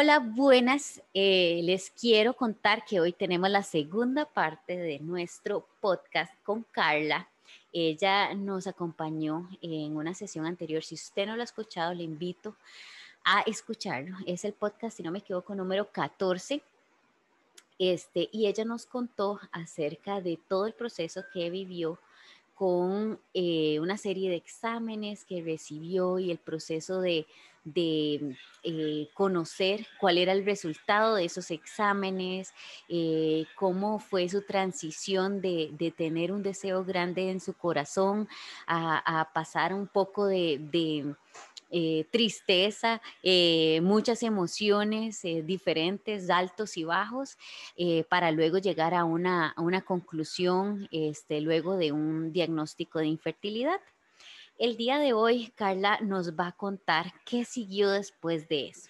Hola, buenas. Eh, les quiero contar que hoy tenemos la segunda parte de nuestro podcast con Carla. Ella nos acompañó en una sesión anterior. Si usted no lo ha escuchado, le invito a escucharlo. Es el podcast, si no me equivoco, número 14. Este, y ella nos contó acerca de todo el proceso que vivió con eh, una serie de exámenes que recibió y el proceso de, eh, conocer cuál era el resultado de esos exámenes, eh, cómo fue su transición de, tener un deseo grande en su corazón a, pasar un poco de eh, tristeza, eh, muchas emociones eh, diferentes, altos y bajos, para luego llegar a una, conclusión, este, luego de un diagnóstico de infertilidad. El día de hoy, Carla nos va a contar qué siguió después de eso.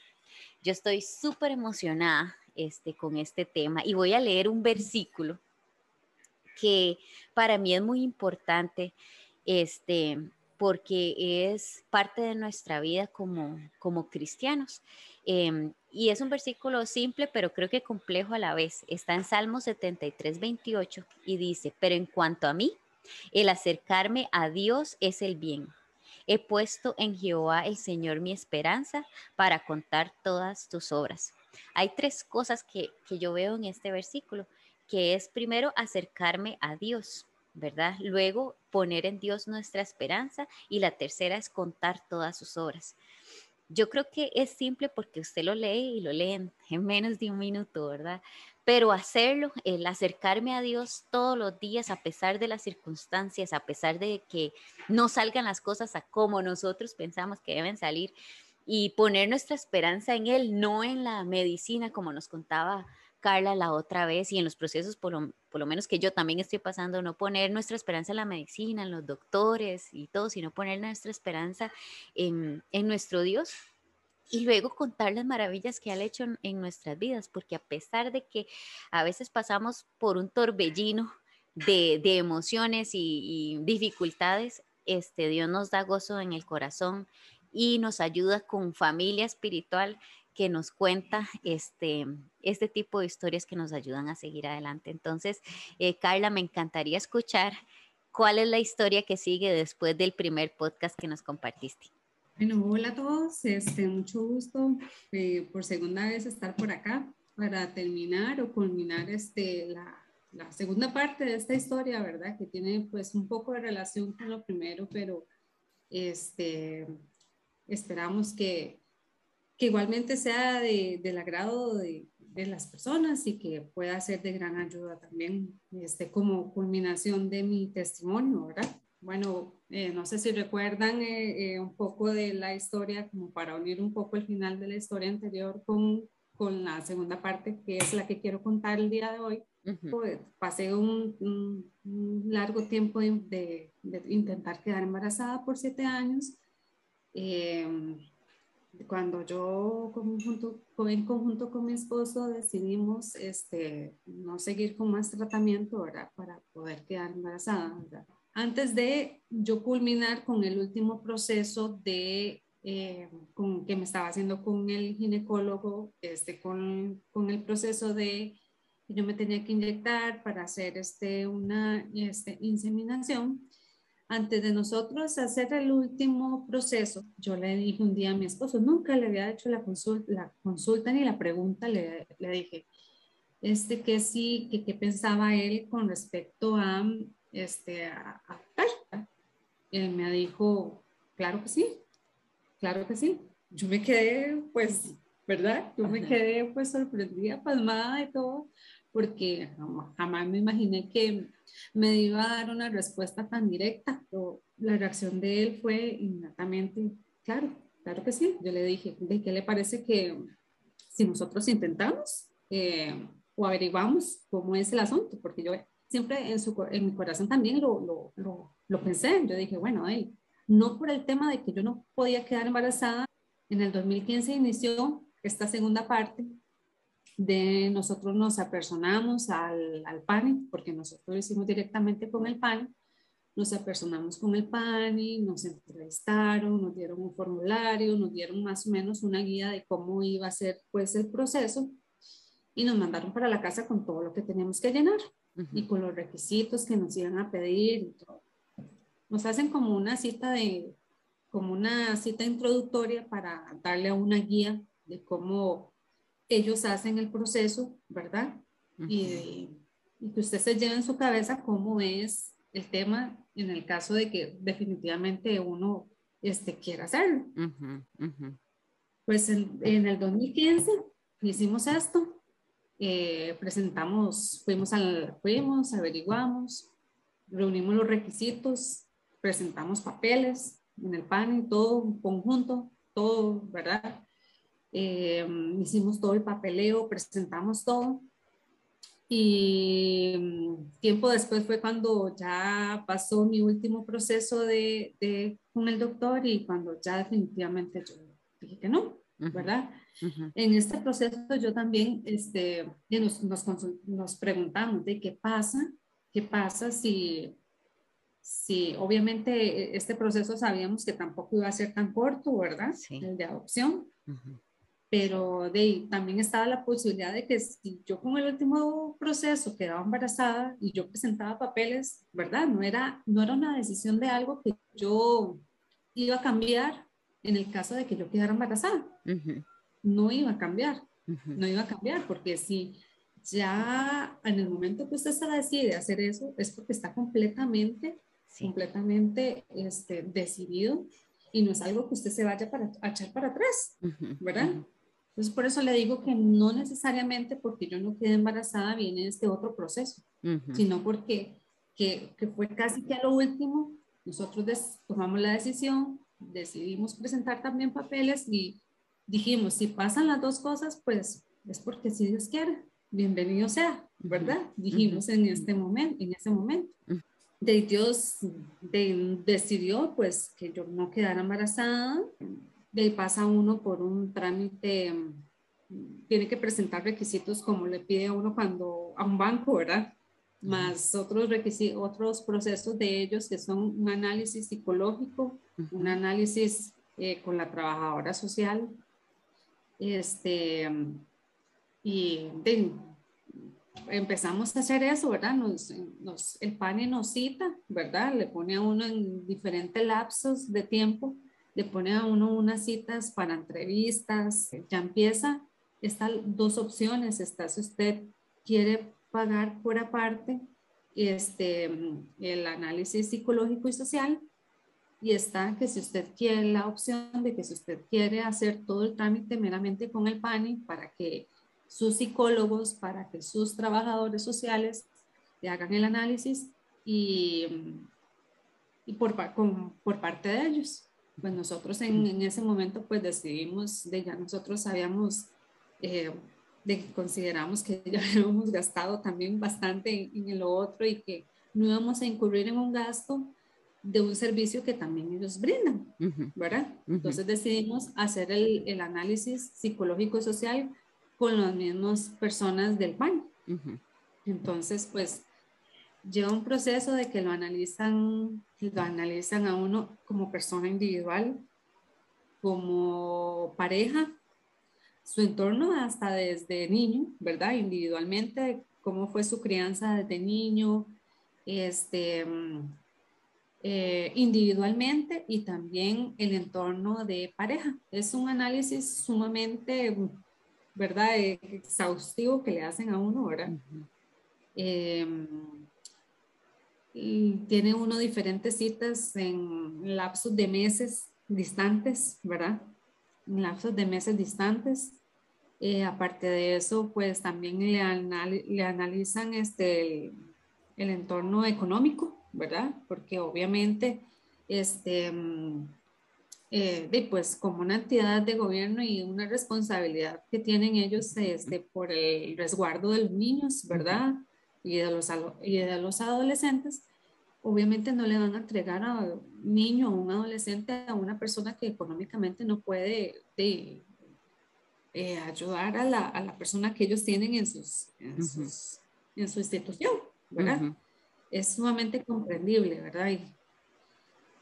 Yo estoy súper emocionada este, con este tema y voy a leer un versículo que para mí es muy importante este, porque es parte de nuestra vida como, como cristianos. Em, y es un versículo simple, pero creo que complejo a la vez. Está en Salmo 73, 28 y dice, pero en cuanto a mí, el acercarme a Dios es el bien. He puesto en Jehová el Señor mi esperanza para contar todas tus obras. Hay tres cosas que, que yo veo en este versículo, que es primero acercarme a Dios. ¿Verdad? Luego, poner en Dios nuestra esperanza y la tercera es contar todas sus obras. Yo creo que es simple porque usted lo lee y lo lee en, menos de un minuto, ¿verdad? Pero hacerlo, el acercarme a Dios todos los días a pesar de las circunstancias, a pesar de que no salgan las cosas a como nosotros pensamos que deben salir y poner nuestra esperanza en Él, no en la medicina, como nos contaba Carla la otra vez y en los procesos, por lo, menos que yo también estoy pasando, no poner nuestra esperanza en la medicina, en los doctores y todo, sino poner nuestra esperanza en, nuestro Dios y luego contar las maravillas que ha hecho en, nuestras vidas, porque a pesar de que a veces pasamos por un torbellino de, emociones y, y, dificultades, este Dios nos da gozo en el corazón y nos ayuda con familia espiritual que nos cuenta este, este tipo de historias que nos ayudan a seguir adelante. Entonces, eh, Carla, me encantaría escuchar cuál es la historia que sigue después del primer podcast que nos compartiste. Bueno, hola a todos, este, mucho gusto eh, por segunda vez estar por acá para terminar o culminar este, la, la, segunda parte de esta historia, ¿verdad? Que tiene pues un poco de relación con lo primero, pero este, esperamos que, que igualmente sea de, del agrado de, de, las personas y que pueda ser de gran ayuda también este, como culminación de mi testimonio, ¿verdad? Bueno, eh, no sé si recuerdan eh, eh, un poco de la historia, como para unir un poco el final de la historia anterior con, con la segunda parte, que es la que quiero contar el día de hoy. pues, pasé un, un, largo tiempo de, de, intentar quedar embarazada por siete años. Cuando yo conjunto, en conjunto con mi esposo decidimos este, no seguir con más tratamiento ¿verdad? para poder quedar embarazada. ¿verdad? Antes de yo culminar con el último proceso de, eh, con, que me estaba haciendo con el ginecólogo, este, con, con el proceso de yo me tenía que inyectar para hacer este, una este, inseminación, antes de nosotros hacer el último proceso, yo le dije un día a mi esposo, nunca le había hecho la consulta, la consulta ni la pregunta, le, le dije, este, que sí, que qué pensaba él con respecto a, este, a, Él me dijo, claro que sí, claro que sí. Yo me quedé, pues, ¿verdad? Yo me quedé, pues, sorprendida, palmada y todo, porque jamás me imaginé que me iba a dar una respuesta tan directa. Pero la reacción de él fue inmediatamente, claro, claro que sí. Yo le dije, ¿de qué le parece que si nosotros intentamos eh, o averiguamos cómo es el asunto? Porque yo siempre en, su, en mi corazón también lo, lo, lo, lo pensé. Yo dije, bueno, hey, no por el tema de que yo no podía quedar embarazada. En el 2015 inició esta segunda parte de nosotros nos apersonamos al, al PAN, porque nosotros lo hicimos directamente con el PAN, nos apersonamos con el PANI, nos entrevistaron, nos dieron un formulario, nos dieron más o menos una guía de cómo iba a ser pues el proceso y nos mandaron para la casa con todo lo que teníamos que llenar y con los requisitos que nos iban a pedir y todo. Nos hacen como una cita de, como una cita introductoria para darle una guía de cómo ellos hacen el proceso, ¿verdad? y, y, que usted se lleve en su cabeza cómo es el tema en el caso de que definitivamente uno este, quiera hacerlo. Pues en, el 2015 hicimos esto, eh, presentamos, fuimos, al, fuimos, averiguamos, reunimos los requisitos, presentamos papeles en el PAN, todo un conjunto, todo, ¿verdad? Eh, hicimos todo el papeleo, presentamos todo. Y mm, tiempo después fue cuando ya pasó mi último proceso de, de, con el doctor y cuando ya definitivamente yo dije que no, ¿verdad? En este proceso yo también este, nos, nos, nos, preguntamos de qué pasa, qué pasa si, si obviamente este proceso sabíamos que tampoco iba a ser tan corto, ¿verdad? El de adopción pero de también estaba la posibilidad de que si yo con el último proceso quedaba embarazada y yo presentaba papeles, ¿verdad? No era, no era una decisión de algo que yo iba a cambiar en el caso de que yo quedara embarazada. No iba a cambiar, no iba a cambiar, porque si ya en el momento que usted se decide hacer eso, es porque está completamente, completamente este, decidido y no es algo que usted se vaya para, a echar para atrás, ¿verdad? Entonces, por eso le digo que no necesariamente porque yo no quedé embarazada viene este otro proceso, sino porque que, que, fue casi que a lo último, nosotros tomamos la decisión, decidimos presentar también papeles y dijimos, si pasan las dos cosas, pues es porque si Dios quiere, bienvenido sea, ¿verdad? Dijimos en este momento, en ese momento. De Dios de, decidió pues que yo no quedara embarazada, de pasa uno por un trámite, tiene que presentar requisitos como le pide a uno cuando a un banco, ¿verdad? Más otros requisitos, otros procesos de ellos que son un análisis psicológico, un análisis eh, con la trabajadora social, este, y empezamos a hacer eso, ¿verdad? Nos, nos, el PANE nos cita, ¿verdad? Le pone a uno en diferentes lapsos de tiempo le pone a uno unas citas para entrevistas, ya empieza, están dos opciones, está si usted quiere pagar por aparte este, el análisis psicológico y social y está que si usted quiere la opción de que si usted quiere hacer todo el trámite meramente con el PANI para que sus psicólogos, para que sus trabajadores sociales le hagan el análisis y, y por, por parte de ellos pues nosotros en, en, ese momento pues decidimos, de ya nosotros habíamos, eh, de, consideramos que ya habíamos gastado también bastante en, en, lo otro y que no íbamos a incurrir en un gasto de un servicio que también ellos brindan, ¿verdad? Entonces decidimos hacer el, el, análisis psicológico y social con las mismas personas del PAN. Entonces, pues lleva un proceso de que lo analizan, lo analizan a uno como persona individual, como pareja, su entorno hasta desde niño, ¿verdad? Individualmente, cómo fue su crianza desde niño, este, eh, individualmente y también el entorno de pareja. Es un análisis sumamente, ¿verdad? Exhaustivo que le hacen a uno, ¿verdad? Tiene uno diferentes citas en lapsos de meses distantes, ¿verdad? En lapsos de meses distantes. Eh, aparte de eso, pues también le, le analizan este, el, el, entorno económico, ¿verdad? Porque obviamente, este, mm, eh, pues como una entidad de gobierno y una responsabilidad que tienen ellos este, por el resguardo de los niños, ¿verdad? Y de los, y de los adolescentes, obviamente no le van a entregar a un niño o un adolescente a una persona que económicamente no puede de, eh, ayudar a la, a la, persona que ellos tienen en, sus, en, sus, en su institución, ¿verdad? es sumamente comprendible, ¿verdad? Y,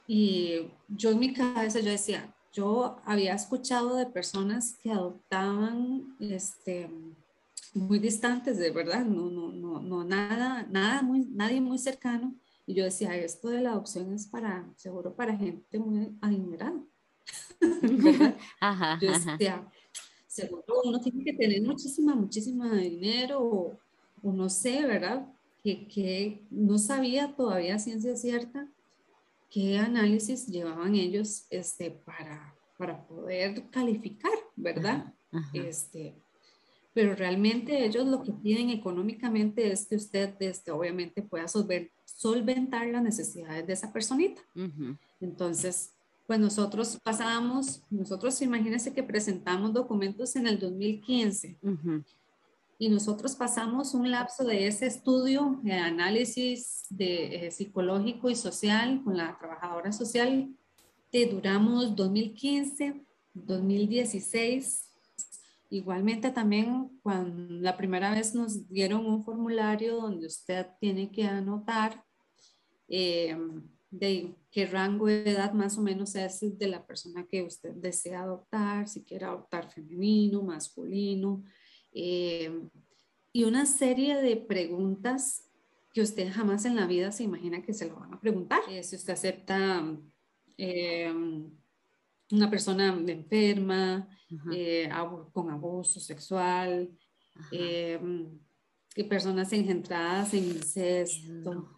y yo en mi cabeza yo decía, yo había escuchado de personas que adoptaban este, muy distantes, de verdad, no, no, no, no nada, nada muy, nadie muy cercano. Y yo decía, esto de la adopción es para, seguro para gente muy adinerada. Ajá, yo decía, seguro uno tiene que tener muchísima, muchísima dinero o, o no sé, ¿verdad? Que, que, no sabía todavía ciencia cierta qué análisis llevaban ellos este, para, para poder calificar, ¿verdad? Este, pero realmente ellos lo que piden económicamente es que usted este, obviamente pueda solventar las necesidades de esa personita. Entonces, pues nosotros pasamos, nosotros imagínense que presentamos documentos en el 2015 y nosotros pasamos un lapso de ese estudio de análisis de, eh, psicológico y social con la trabajadora social, que duramos 2015, 2016. Igualmente también cuando la primera vez nos dieron un formulario donde usted tiene que anotar eh, de qué rango de edad más o menos es de la persona que usted desea adoptar, si quiere adoptar femenino, masculino, eh, y una serie de preguntas que usted jamás en la vida se imagina que se lo van a preguntar. Eh, si usted acepta eh, una persona enferma, con abuso sexual, personas engendradas en incesto,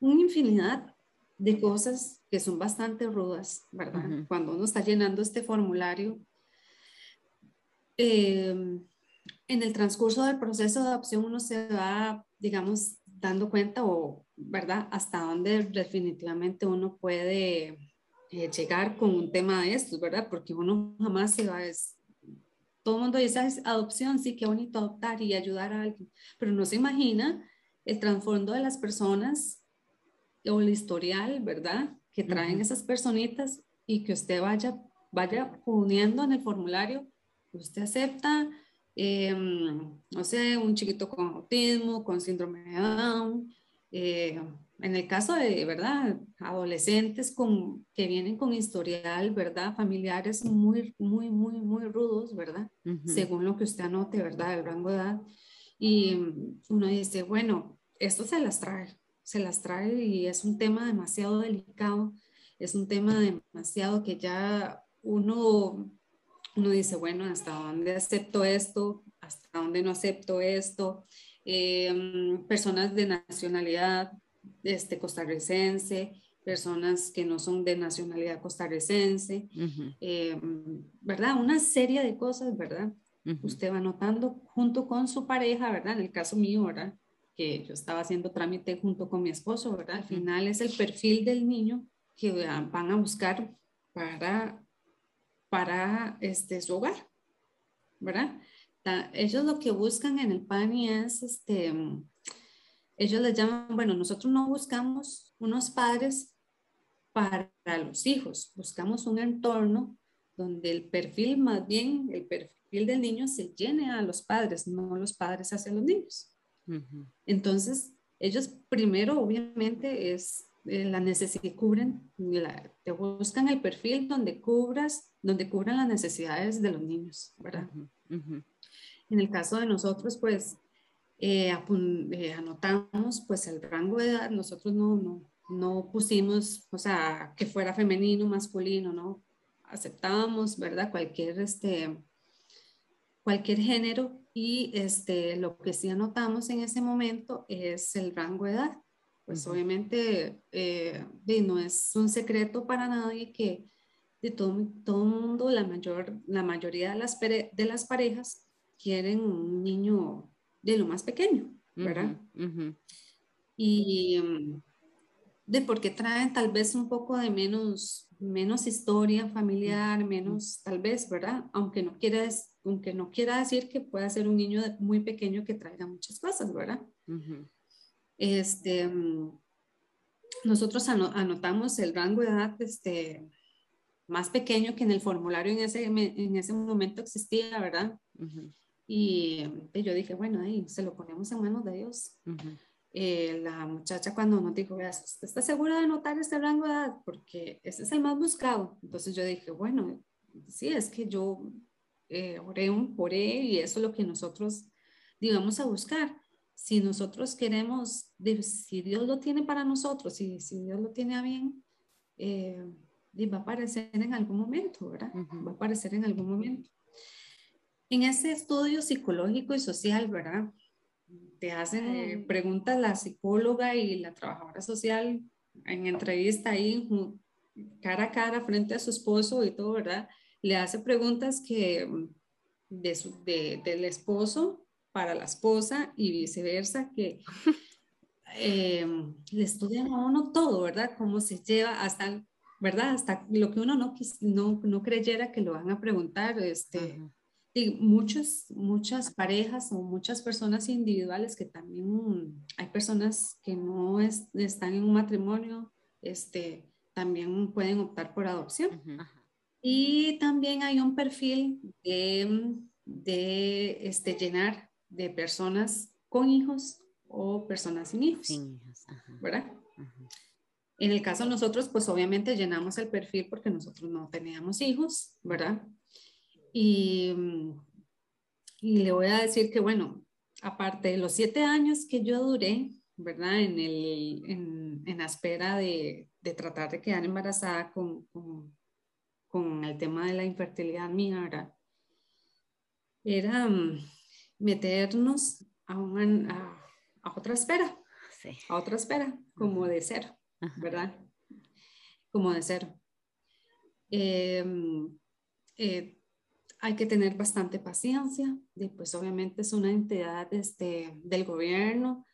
una infinidad de cosas que son bastante rudas, ¿verdad? Cuando uno está llenando este formulario, em, en el transcurso del proceso de adopción uno se va, digamos, dando cuenta o, ¿verdad? Hasta dónde definitivamente uno puede eh, llegar con un tema de estos, ¿verdad? Porque uno jamás se va a... todo el mundo dice, adopción, sí, qué bonito adoptar y ayudar a alguien, pero no se imagina el trasfondo de las personas o el historial, ¿verdad? Que traen esas personitas y que usted vaya, vaya poniendo en el formulario, usted acepta, em, no sé, un chiquito con autismo, con síndrome de Down, eh, en el caso de, ¿verdad? Adolescentes con, que vienen con historial, ¿verdad? Familiares muy, muy, muy, muy rudos, ¿verdad? Según lo que usted anote, ¿verdad? El rango de edad. Y uno dice, bueno, esto se las trae, se las trae y es un tema demasiado delicado, es un tema demasiado que ya uno, uno dice, bueno, ¿hasta dónde acepto esto? ¿Hasta dónde no acepto esto? Em, personas de nacionalidad este, costarricense, personas que no son de nacionalidad costarricense, em, ¿verdad? Una serie de cosas, ¿verdad? Usted va notando junto con su pareja, ¿verdad? En el caso mío, ¿verdad? que yo estaba haciendo trámite junto con mi esposo, ¿verdad? Al final es el perfil del niño que van a buscar para, para este, su hogar, ¿verdad? Ellos lo que buscan en el PANI es, este, ellos les llaman, bueno, nosotros no buscamos unos padres para los hijos, buscamos un entorno donde el perfil, más bien el perfil del niño se llene a los padres, no los padres hacia los niños. Entonces, ellos primero, obviamente, es eh, la necesidad que cubren, te buscan el perfil donde cubras, donde cubran las necesidades de los niños, ¿verdad? En el caso de nosotros, pues, eh, eh, anotamos, pues, el rango de edad, nosotros no, no, no pusimos, o sea, que fuera femenino, masculino, ¿no? Aceptábamos, ¿verdad? Cualquier, este, cualquier género y este, lo que sí anotamos en ese momento es el rango de edad. Pues obviamente eh, no es un secreto para nadie que de todo, todo mundo, la, mayor, la mayoría de las, de las parejas quieren un niño de lo más pequeño, ¿verdad? Y mm, de porque traen tal vez un poco de menos, menos historia familiar, menos tal vez, ¿verdad? Aunque no quieras aunque no quiera decir que pueda ser un niño muy pequeño que traiga muchas cosas, ¿verdad? Este, mm, nosotros anotamos el rango de edad este, más pequeño que en el formulario en ese, en ese momento existía, ¿verdad? Y, yo dije, bueno, ahí se lo ponemos en manos de Dios. eh, la muchacha cuando nos dijo, ¿usted está segura de anotar este rango de edad? Porque ese es el más buscado. Entonces yo dije, bueno, sí, es que yo eh, oré, oré y eso es lo que nosotros digamos a buscar. Si nosotros queremos, si Dios lo tiene para nosotros y si Dios lo tiene a bien, eh, va a aparecer en algún momento, ¿verdad? Va a aparecer en algún momento. En ese estudio psicológico y social, ¿verdad? Te hacen eh, preguntas la psicóloga y la trabajadora social en entrevista ahí, cara a cara, frente a su esposo y todo, ¿verdad? Le hace preguntas que de su, de, del esposo para la esposa y viceversa, que eh, le estudian a uno todo, ¿verdad? Cómo se lleva hasta, ¿verdad? Hasta lo que uno no, no, no creyera que lo van a preguntar, este. Muchas, muchas parejas o muchas personas individuales que también hay personas que no están en un matrimonio, este, también pueden optar por adopción. Y también hay un perfil de, de este, llenar de personas con hijos o personas sin hijos. ¿Verdad? En el caso de nosotros, pues obviamente llenamos el perfil porque nosotros no teníamos hijos, ¿verdad? Y, y le voy a decir que, bueno, aparte de los siete años que yo duré, ¿verdad? En, el, en, en la espera de, de, tratar de quedar embarazada con, con, con, el tema de la infertilidad mía, ¿verdad? Era meternos a, una, a, otra espera, a otra espera, como de ser, ¿verdad? Como de ser. Em, eh, hay que tener bastante paciencia, pues obviamente es una entidad este, del gobierno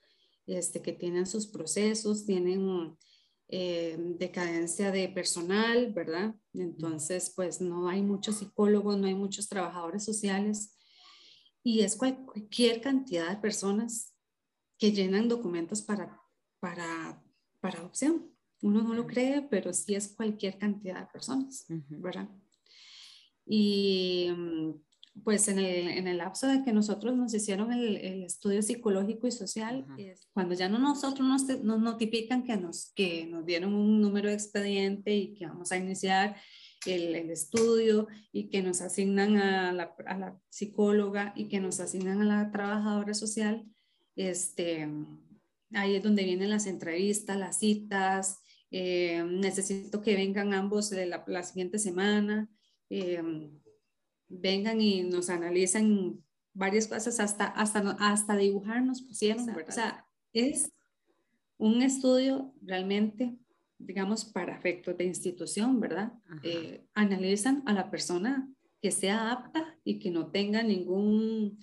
este, que tienen sus procesos, tienen em, decadencia de personal, ¿verdad? Entonces, pues no hay muchos psicólogos, no hay muchos trabajadores sociales y es cualquier cantidad de personas que llenan documentos para, para, para adopción. Uno no lo cree, pero sí es cualquier cantidad de personas, ¿verdad? Y mm, pues en el, en el, lapso de que nosotros nos hicieron el, el estudio psicológico y social, cuando ya no nosotros nos, nos, notifican que nos, que nos dieron un número de expediente y que vamos a iniciar el, el estudio y que nos asignan a la, a la, psicóloga y que nos asignan a la trabajadora social, este, ahí es donde vienen las entrevistas, las citas, eh, necesito que vengan ambos la, la siguiente semana, eh, vengan y nos analizan varias cosas, hasta, hasta, hasta dibujar nos pusieron, o sea, es un estudio realmente digamos, para efectos de institución, ¿verdad? Eh, analizan a la persona que sea apta y que no tenga ningún,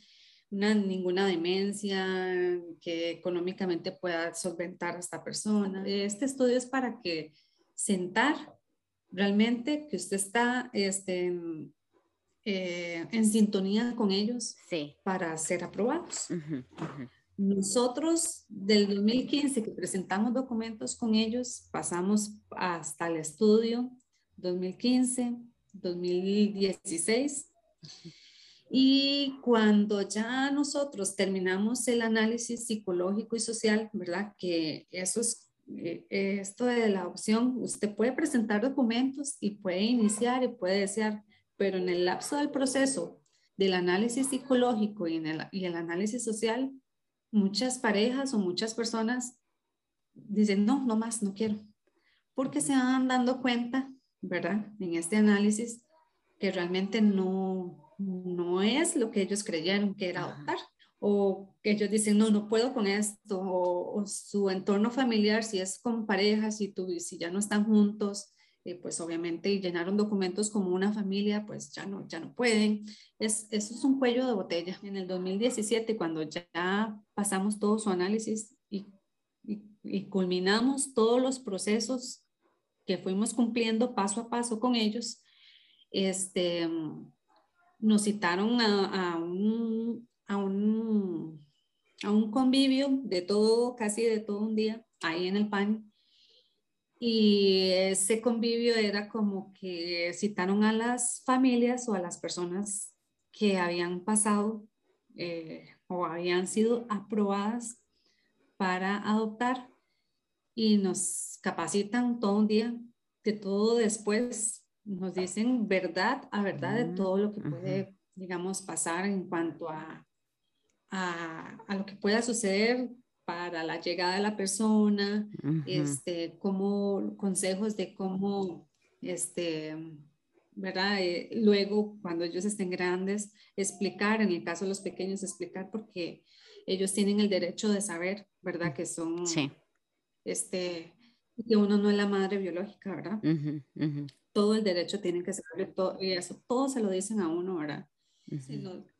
ninguna demencia, que económicamente pueda solventar a esta persona. Este estudio es para que sentar realmente que usted está este, en, eh, en sintonía con ellos para ser aprobados. Nosotros del 2015 que presentamos documentos con ellos, pasamos hasta el estudio 2015, 2016. Y cuando ya nosotros terminamos el análisis psicológico y social, ¿verdad? Que eso es esto de la opción, usted puede presentar documentos y puede iniciar y puede desear, pero en el lapso del proceso del análisis psicológico y, en el, y el análisis social, muchas parejas o muchas personas dicen, no, no más, no quiero, porque se van dando cuenta, ¿verdad? En este análisis que realmente no, no es lo que ellos creyeron que era adoptar. O que ellos dicen, no, no puedo con esto. O, su entorno familiar, si es con parejas, si, tú, si ya no están juntos, eh, pues obviamente llenaron documentos como una familia, pues ya no, ya no pueden. Es, eso es un cuello de botella. En el 2017, cuando ya pasamos todo su análisis y, y, culminamos todos los procesos que fuimos cumpliendo paso a paso con ellos, este, nos citaron a, a, un, a, un, a un convivio de todo, casi de todo un día, ahí en el PAN, y ese convivio era como que citaron a las familias o a las personas que habían pasado eh, o habían sido aprobadas para adoptar y nos capacitan todo un día, que todo después nos dicen verdad a verdad de mm, todo lo que puede, digamos, pasar en cuanto a, a, a, lo que pueda suceder para la llegada de la persona, este, como consejos de cómo, este, ¿verdad? Eh, luego, cuando ellos estén grandes, explicar, en el caso de los pequeños, explicar porque ellos tienen el derecho de saber, ¿verdad? Que son, sí. este, que uno no es la madre biológica, ¿verdad? Todo el derecho tiene que saber, todo, y eso, todo se lo dicen a uno, ¿verdad?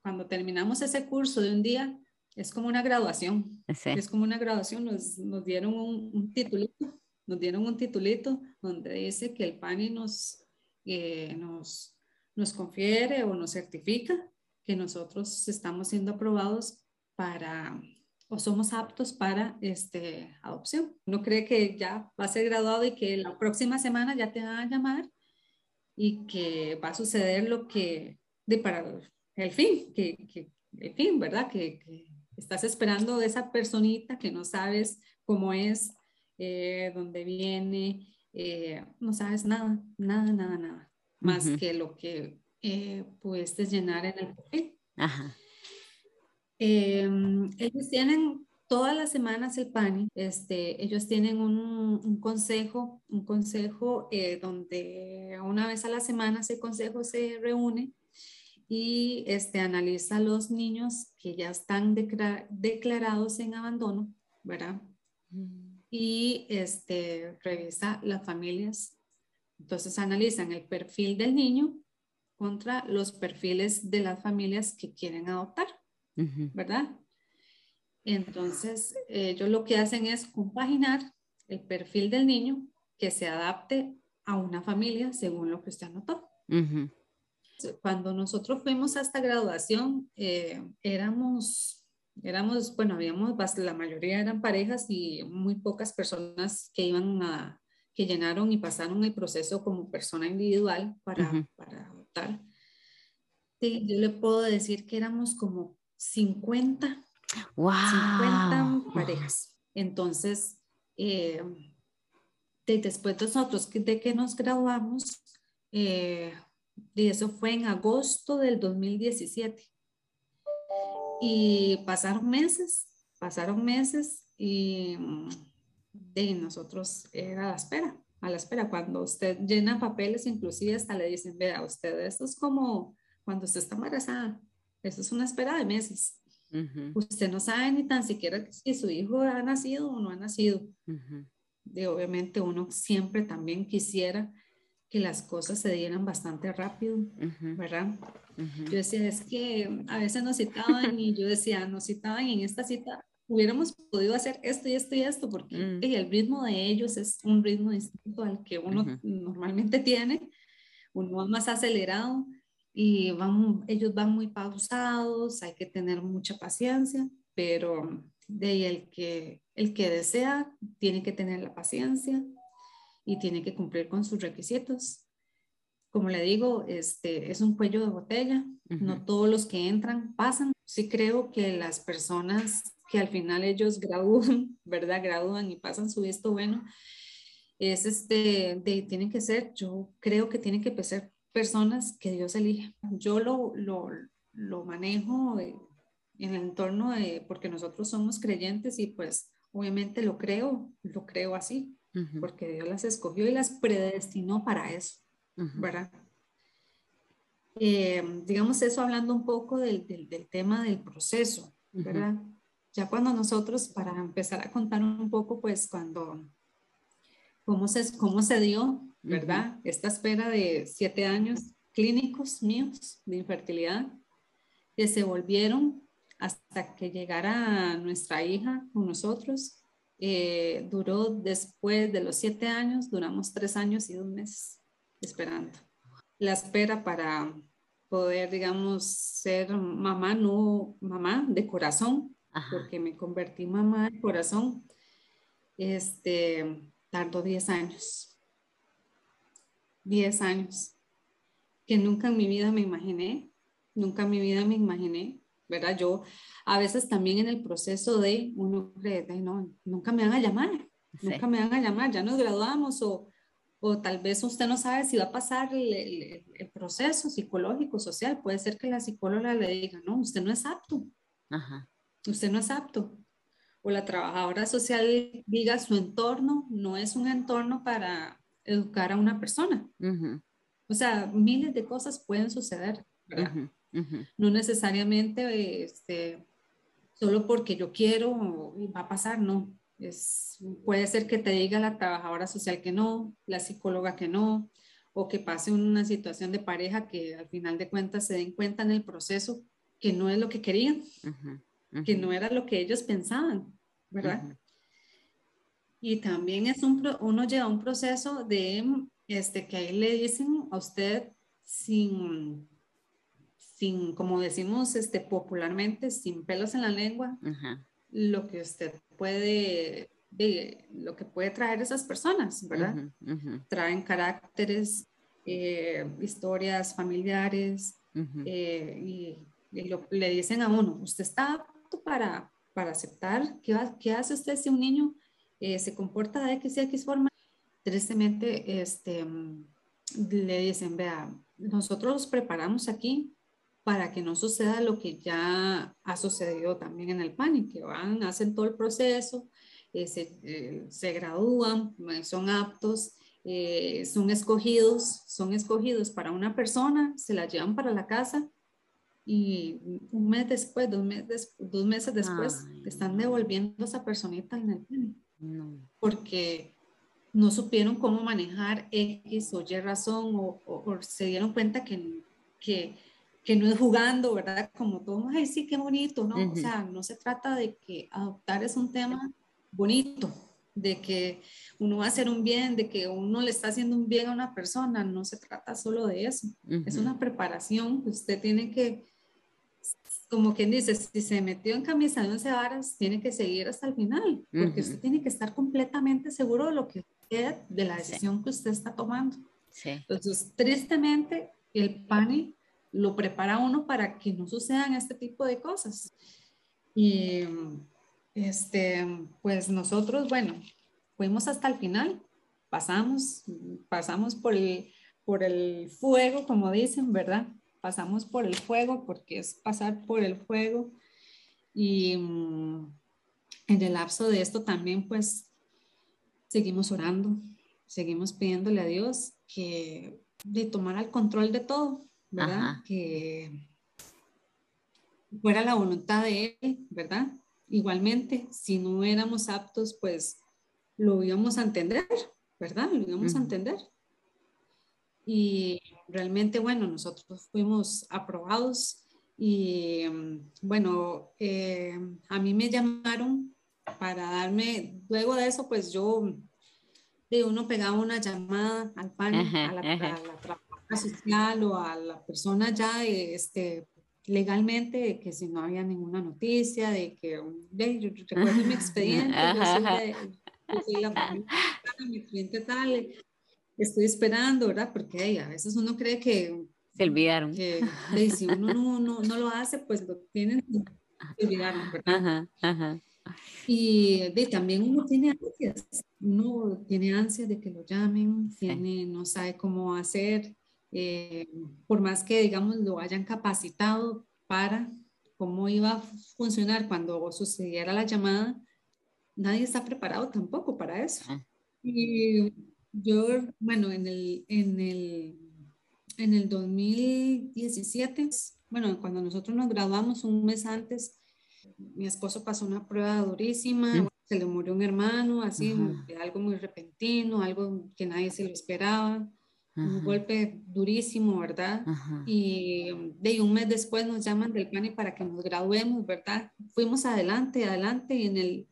Cuando terminamos ese curso de un día, es como una graduación, es como una graduación, nos, nos dieron un, un, titulito, nos dieron un titulito donde dice que el PANI nos, eh, nos, nos confiere o nos certifica que nosotros estamos siendo aprobados para o somos aptos para este, adopción. Uno cree que ya va a ser graduado y que la próxima semana ya te van a llamar y que va a suceder lo que de para el fin, que, que el fin, ¿verdad? Que, que, estás esperando de esa personita que no sabes cómo es, eh, dónde viene, eh, no sabes nada, nada, nada, nada, más que lo que eh, pudiste llenar en el. Ajá. Em, ellos tienen todas las semanas el PANI, este, ellos tienen un, un consejo, un consejo eh, donde una vez a la semana ese consejo se reúne y este, analiza los niños que ya están declarados en abandono, ¿verdad? Mm. Y este, revisa las familias. Entonces analizan el perfil del niño contra los perfiles de las familias que quieren adoptar. ¿verdad? Entonces, ellos lo que hacen es compaginar el perfil del niño que se adapte a una familia según lo que usted anotó. Cuando nosotros fuimos a esta graduación, eh, éramos, éramos, bueno, habíamos, la mayoría eran parejas y muy pocas personas que iban a, que llenaron y pasaron el proceso como persona individual para, para adoptar. Sí, yo le puedo decir que éramos como 50, wow. 50 parejas. Entonces, eh, de, después nosotros de que nos graduamos, eh, y eso fue en agosto del 2017. Y pasaron meses, pasaron meses y de nosotros era a la espera, a la espera. Cuando usted llena papeles, inclusive hasta le dicen, vea, usted esto es como cuando usted está embarazada, eso es una espera de meses. Usted no sabe ni tan siquiera si su hijo ha nacido o no ha nacido. de, obviamente uno siempre también quisiera que las cosas se dieran bastante rápido, ¿verdad? Yo decía, es que a veces nos citaban y yo decía, nos citaban en esta cita, hubiéramos podido hacer esto y esto y esto, porque mm. el ritmo de ellos es un ritmo distinto al que uno normalmente tiene, uno más acelerado y van, ellos van muy pausados, hay que tener mucha paciencia, pero de el que, el que desea tiene que tener la paciencia y tiene que cumplir con sus requisitos. Como le digo, este, es un cuello de botella, no todos los que entran pasan. Sí creo que las personas que al final ellos gradúan, ¿verdad? Gradúan y pasan su visto bueno, es este, de, tienen que ser, yo creo que tienen que ser personas que Dios elige. Yo lo, lo, lo manejo en el entorno de, porque nosotros somos creyentes y pues obviamente lo creo, lo creo así, porque Dios las escogió y las predestinó para eso, ¿verdad? Eh, digamos eso hablando un poco del, del, del tema del proceso, ¿verdad? Ya cuando nosotros, para empezar a contar un poco, pues cuando, cómo se, cómo se dio ¿verdad? Esta espera de siete años clínicos míos de infertilidad que se volvieron hasta que llegara nuestra hija con nosotros. Eh, duró después de los siete años, duramos tres años y dos meses esperando. La espera para poder, digamos, ser mamá, no mamá de corazón, porque me convertí mamá de corazón, este, tardó diez años. 10 años, que nunca en mi vida me imaginé, nunca en mi vida me imaginé ¿verdad? Yo a veces también en el proceso de, uno cree, no, nunca me van a llamar, nunca me van a llamar, ya nos graduamos o, o tal vez usted no sabe si va a pasar el, el, proceso psicológico, social. Puede ser que la psicóloga le diga, no, usted no es apto. Ajá. Usted no es apto. O la trabajadora social diga, su entorno no es un entorno para educar a una persona. O sea, miles de cosas pueden suceder, ¿verdad? No necesariamente este, solo porque yo quiero va a pasar, no. Es, puede ser que te diga la trabajadora social que no, la psicóloga que no, o que pase una situación de pareja que al final de cuentas se den cuenta en el proceso que no es lo que querían, que no era lo que ellos pensaban, ¿verdad? Y también es un, uno lleva un proceso de, este, que ahí le dicen a usted sin, sin, como decimos este, popularmente, sin pelos en la lengua, lo que usted puede, de, lo que puede traer esas personas, ¿verdad? Traen caracteres, eh, historias familiares, eh, y, le dicen a uno, usted está apto para, para aceptar, ¿qué, ¿qué hace usted si un niño eh, se comporta de X y X forma? Tristemente, este, le dicen, vea, nosotros preparamos aquí para que no suceda lo que ya ha sucedido también en el PANI, que van, hacen todo el proceso, eh, se, eh, se, gradúan, son aptos, eh, son escogidos, son escogidos para una persona, se la llevan para la casa y un mes después, dos, meses, dos meses después, están devolviendo a esa personita en el PANI. Porque no supieron cómo manejar X o Y razón o, o se dieron cuenta que, que que no es jugando, ¿verdad? Como todo, ay, sí, qué bonito, ¿no? O sea, no se trata de que adoptar es un tema bonito, de que uno va a hacer un bien, de que uno le está haciendo un bien a una persona, no se trata solo de eso, es una preparación que usted tiene que, como quien dice, si se metió en camisa de once varas, tiene que seguir hasta el final, porque usted tiene que estar completamente seguro de lo que de la decisión que usted está tomando. Sí. Entonces, tristemente, el pánico lo prepara uno para que no sucedan este tipo de cosas. Y este, pues nosotros, bueno, fuimos hasta el final, pasamos, pasamos por el, por el fuego, como dicen, ¿verdad? Pasamos por el fuego porque es pasar por el fuego. Y en el lapso de esto también, pues, seguimos orando, seguimos pidiéndole a Dios que de tomar el control de todo, ¿verdad? Que fuera la voluntad de Él, ¿verdad? Igualmente, si no éramos aptos, pues lo íbamos a entender, ¿verdad? Lo íbamos a entender. Y realmente, bueno, nosotros fuimos aprobados y bueno, eh, a mí me llamaron para darme, luego de eso, pues yo, de uno pegaba una llamada al PAN, a la, a la social o a la persona ya este, legalmente que si no había ninguna noticia, de que yo recuerdo mi expediente, yo soy, la familia, mi cliente tal, estoy esperando, ¿verdad? Porque a veces uno cree que se olvidaron. Que, si uno no, no, no, lo hace, pues lo tienen, se olvidaron, ¿verdad? Ajá, ajá. Y de, también uno tiene ansias, uno tiene ansias de que lo llamen, tiene, no sabe cómo hacer, eh, por más que, digamos, lo hayan capacitado para cómo iba a funcionar cuando sucediera la llamada, nadie está preparado tampoco para eso. Ah. Y yo, bueno, en el, en el, en el 2017, bueno, cuando nosotros nos graduamos un mes antes, mi esposo pasó una prueba durísima, mm. se le murió un hermano, así, algo muy repentino, algo que nadie se lo esperaba un golpe durísimo, ¿verdad? Y de un mes después nos llaman del PANI para que nos graduemos, ¿verdad? Fuimos adelante, adelante y en el,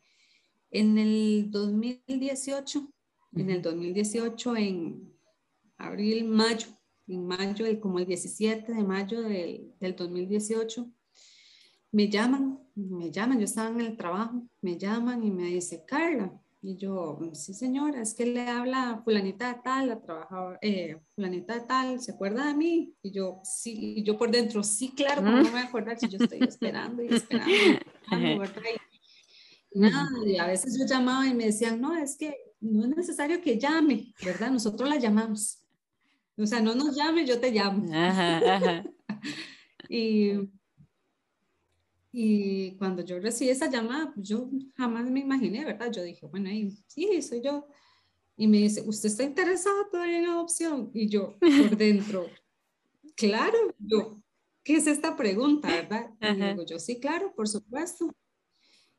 en el 2018, en el 2018, en abril, mayo, en mayo, como el 17 de mayo del, del 2018, me llaman, me llaman, yo estaba en el trabajo, me llaman y me dice, Carla, Y yo, sí señora, es que le habla fulanita de tal, la trabajadora, eh, fulanita de tal, ¿se acuerda de mí? Y yo, sí, y yo por dentro, sí, claro, ¿cómo no me voy a acordar si yo estoy esperando y esperando? Y, nada, y a veces yo llamaba y me decían, no, es que no es necesario que llame, ¿verdad? Nosotros la llamamos. O sea, no nos llame, yo te llamo. y y cuando yo recibí esa llamada, pues yo jamás me imaginé, ¿verdad? Yo dije, bueno, ahí, sí, soy yo. Y me dice, ¿usted está interesado todavía en adopción? Y yo, por dentro, claro, yo, ¿qué es esta pregunta, verdad? Y digo, yo, sí, claro, por supuesto.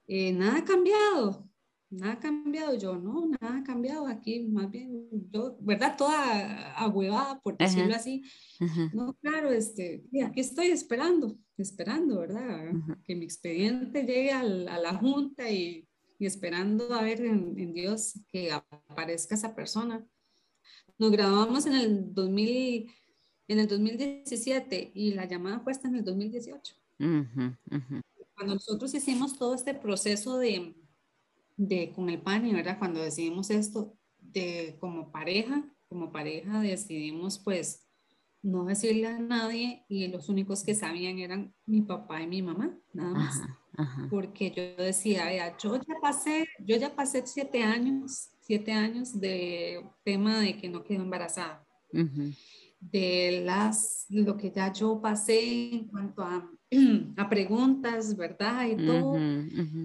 Eh, nada ha cambiado, nada ha cambiado. Yo, no, nada ha cambiado aquí, más bien, yo, ¿verdad? Toda ahuevada, por decirlo así. No, claro, este, aquí estoy esperando esperando, ¿verdad? Que mi expediente llegue a la junta y, esperando a ver en, Dios que aparezca esa persona. Nos grabamos en el 2000, en el 2017 y la llamada fue hasta en el 2018. Cuando nosotros hicimos todo este proceso de, de con el PANI, ¿verdad? Cuando decidimos esto de como pareja, como pareja decidimos pues no decirle a nadie y los únicos que sabían eran mi papá y mi mamá, nada más. Porque yo decía, yo ya pasé, yo ya pasé siete años, siete años de tema de que no quedó embarazada. De las, lo que ya yo pasé en cuanto a, a preguntas, ¿verdad? Y todo.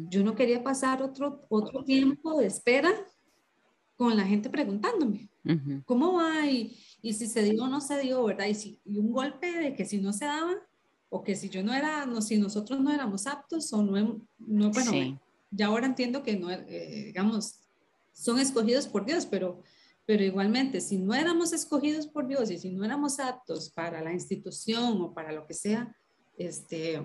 Yo no quería pasar otro, otro tiempo de espera con la gente preguntándome, ¿cómo va? Y, y si se dio o no se dio, ¿verdad? Y, si, y un golpe de que si no se daba, o que si yo no era, no, si nosotros no éramos aptos, o no, no bueno, ya ahora entiendo que no, eh, digamos, son escogidos por Dios, pero, pero igualmente, si no éramos escogidos por Dios y si no éramos aptos para la institución o para lo que sea, este,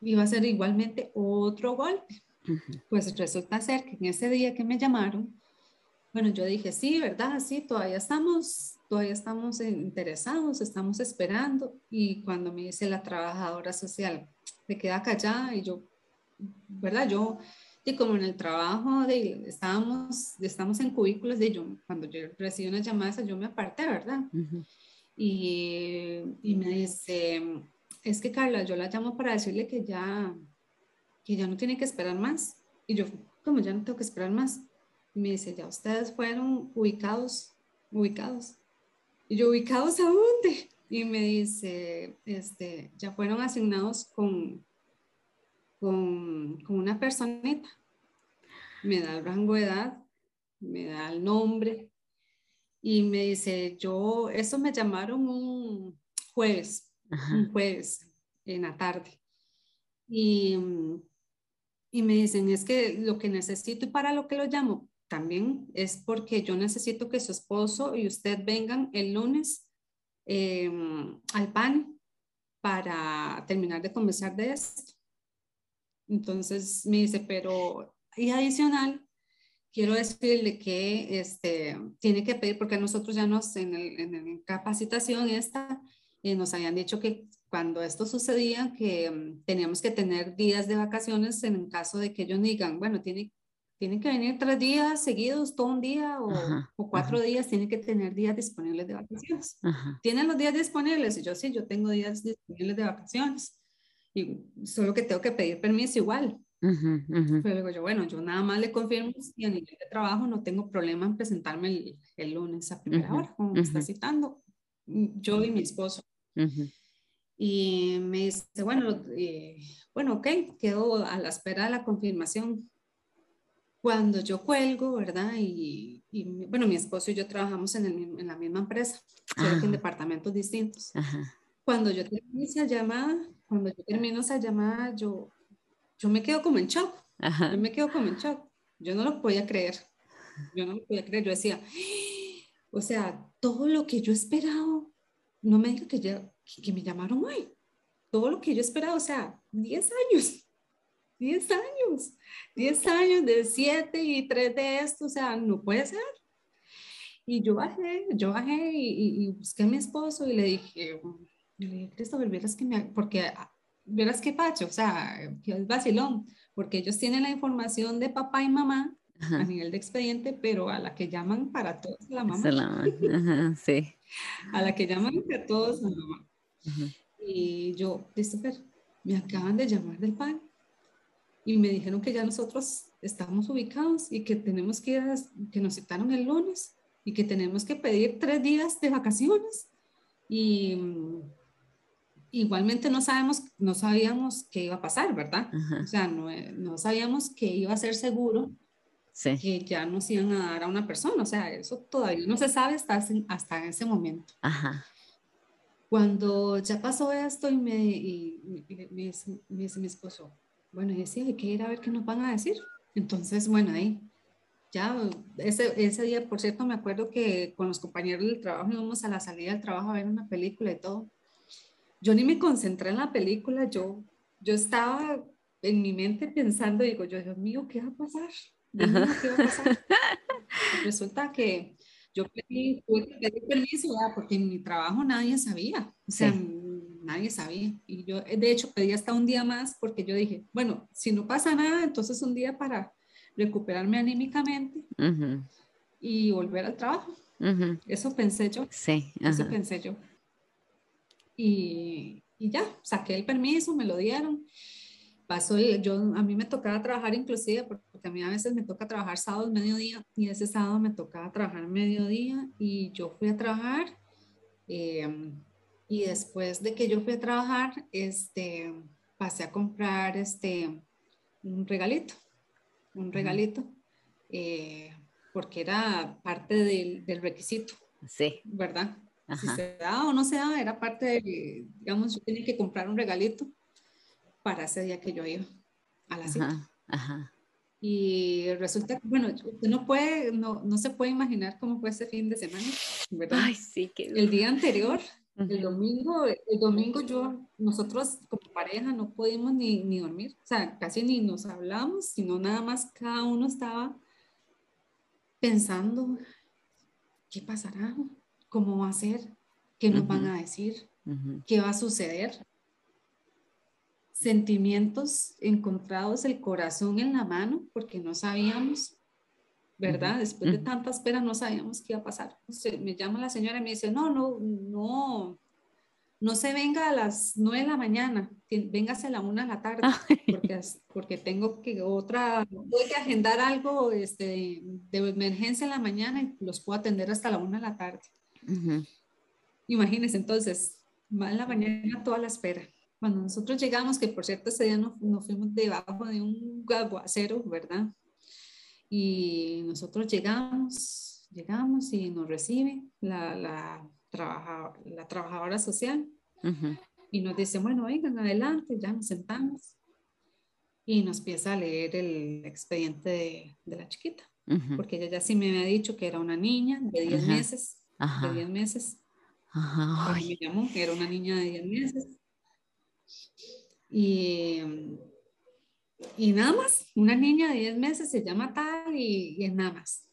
iba a ser igualmente otro golpe. Pues resulta ser que en ese día que me llamaron, bueno, yo dije, sí, ¿verdad? Sí, todavía estamos, todavía estamos interesados, estamos esperando. Y cuando me dice la trabajadora social, me queda callada y yo, ¿verdad? Yo, y como en el trabajo de, estábamos, estamos en cubículos, de yo, cuando yo recibí una llamada, yo me aparté, ¿verdad? y, y, me dice, es que Carla, yo la llamo para decirle que ya, que ya no tiene que esperar más. Y yo, como ya no tengo que esperar más? Y me dice, ya ustedes fueron ubicados, ubicados. Y yo, ¿ubicados a dónde? Y me dice, este, ya fueron asignados con, con, con una personita. Me da el rango de edad, me da el nombre. Y me dice, yo, eso me llamaron un jueves, un jueves en la tarde. Y, y me dicen, es que lo que necesito y para lo que lo llamo, también es porque yo necesito que su esposo y usted vengan el lunes em, al PAN para terminar de conversar de esto. Entonces me dice, pero y adicional, quiero decirle que este, tiene que pedir, porque nosotros ya nos, en, en capacitación esta, eh, nos habían dicho que cuando esto sucedía, que mm, teníamos que tener días de vacaciones en caso de que ellos digan, bueno, tiene tienen que venir tres días seguidos, todo un día o, cuatro días, tienen que tener días disponibles de vacaciones. ¿Tienen los días disponibles? Y yo sí, yo tengo días disponibles de vacaciones. Y solo que tengo que pedir permiso igual. Pero digo yo, bueno, yo nada más le confirmo si a nivel de trabajo no tengo problema en presentarme el, lunes a primera hora, como me está citando, mm, yo y mi esposo. Y me dice, bueno, eh, bueno, ok, quedo a la espera de la confirmación cuando yo cuelgo, ¿verdad? Y, bueno, mi esposo y yo trabajamos en, el, en la misma empresa, solo que en departamentos distintos. Cuando yo termino esa llamada, cuando yo termino esa llamada, yo, yo me quedo como en shock. Yo me quedo como en shock. Yo no lo podía creer. Yo no lo podía creer. Yo decía, o sea, todo lo que yo he esperado, no me diga que, ya, que me llamaron hoy. Todo lo que yo he esperado, o sea, 10 años 10 años, 10 años de 7 y 3 de esto, o sea, no puede ser. Y yo bajé, yo bajé y, busqué a mi esposo y le dije, le dije, Christopher, verás que me, porque ah, verás qué pacho, o sea, que es vacilón, porque ellos tienen la información de papá y mamá, a nivel de expediente, pero a la que llaman para todos la mamá. La sí. A la que llaman para todos la mamá. Y yo, Christopher, me acaban de llamar del PAN y me dijeron que ya nosotros estamos ubicados y que tenemos que ir a, que nos citaron el lunes y que tenemos que pedir tres días de vacaciones y mm, igualmente no sabemos, no sabíamos qué iba a pasar, ¿verdad? O sea, no, no, sabíamos que iba a ser seguro que ya nos iban a dar a una persona, o sea, eso todavía no se sabe hasta, hasta ese momento. Ajá. Cuando ya pasó esto y me, y, me, dice, mi esposo, bueno, y decía, hay que ir a ver qué nos van a decir. Entonces, bueno, ahí ya ese, ese día, por cierto, me acuerdo que con los compañeros del trabajo íbamos a la salida del trabajo a ver una película y todo. Yo ni me concentré en la película, yo, yo estaba en mi mente pensando, digo, yo, Dios mío, ¿qué va a pasar? ¿Qué va a pasar? Resulta que yo pedí, permiso, porque en mi trabajo nadie sabía, o sea, nadie sabía. Y yo, de hecho, pedí hasta un día más porque yo dije, bueno, si no pasa nada, entonces un día para recuperarme anímicamente y volver al trabajo. Eso pensé yo. Sí. Eso pensé yo. Y, y, ya, saqué el permiso, me lo dieron. Pasó, yo, a mí me tocaba trabajar inclusive, porque a mí a veces me toca trabajar sábado mediodía, y ese sábado me tocaba trabajar mediodía, y yo fui a trabajar, em, y después de que yo fui a trabajar, este, pasé a comprar este, un regalito un regalito, eh, porque era parte del, del, requisito. Sí. ¿Verdad? Si se da o no se da, era parte de, digamos, yo tenía que comprar un regalito para ese día que yo iba a la cita. Ajá, Y resulta que, bueno, usted no puede, no, no se puede imaginar cómo fue ese fin de semana, ¿verdad? Ay, sí, que... El día anterior, el domingo, el domingo yo, nosotros como pareja no pudimos ni, ni, dormir, o sea, casi ni nos hablamos, sino nada más cada uno estaba pensando, ¿qué pasará? ¿Cómo va a ser? ¿Qué nos van a decir? ¿Qué va a suceder? Sentimientos encontrados, el corazón en la mano, porque no sabíamos ¿verdad? Después de tanta espera no sabíamos qué iba a pasar. me llama la señora y me dice, no, no, no, no se venga a las nueve de la mañana, véngase a la una de la tarde, porque, porque tengo que otra, voy que agendar algo este, de emergencia en la mañana y los puedo atender hasta la una de la tarde. Imagínense entonces, más en la mañana toda la espera. Cuando nosotros llegamos, que por cierto ese día nos, nos fuimos debajo de un aguacero, ¿verdad? Y nosotros llegamos, llegamos y nos recibe la, la, la trabajadora social y nos dice, bueno, vengan adelante, ya nos sentamos. Y nos empieza a leer el expediente de, de la chiquita, porque ella ya sí me había dicho que era una niña de 10 meses, de 10 meses. Me llamó, era una niña de 10 meses. Y y nada más, una niña de 10 meses se llama tal y, es nada más.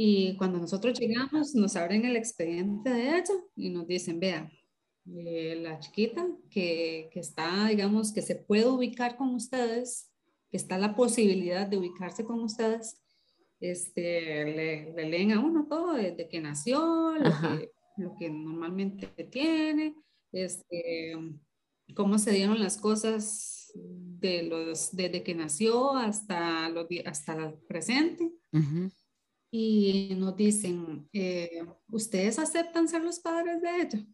Y cuando nosotros llegamos, nos abren el expediente de ella y nos dicen, vea, eh, la chiquita que, que, está, digamos, que se puede ubicar con ustedes, que está la posibilidad de ubicarse con ustedes, este, le, le leen a uno todo desde que nació, lo que, lo que, normalmente tiene, este, cómo se dieron las cosas de los, desde que nació hasta, los, hasta el presente. Y nos dicen, eh, ¿ustedes aceptan ser los padres de ella?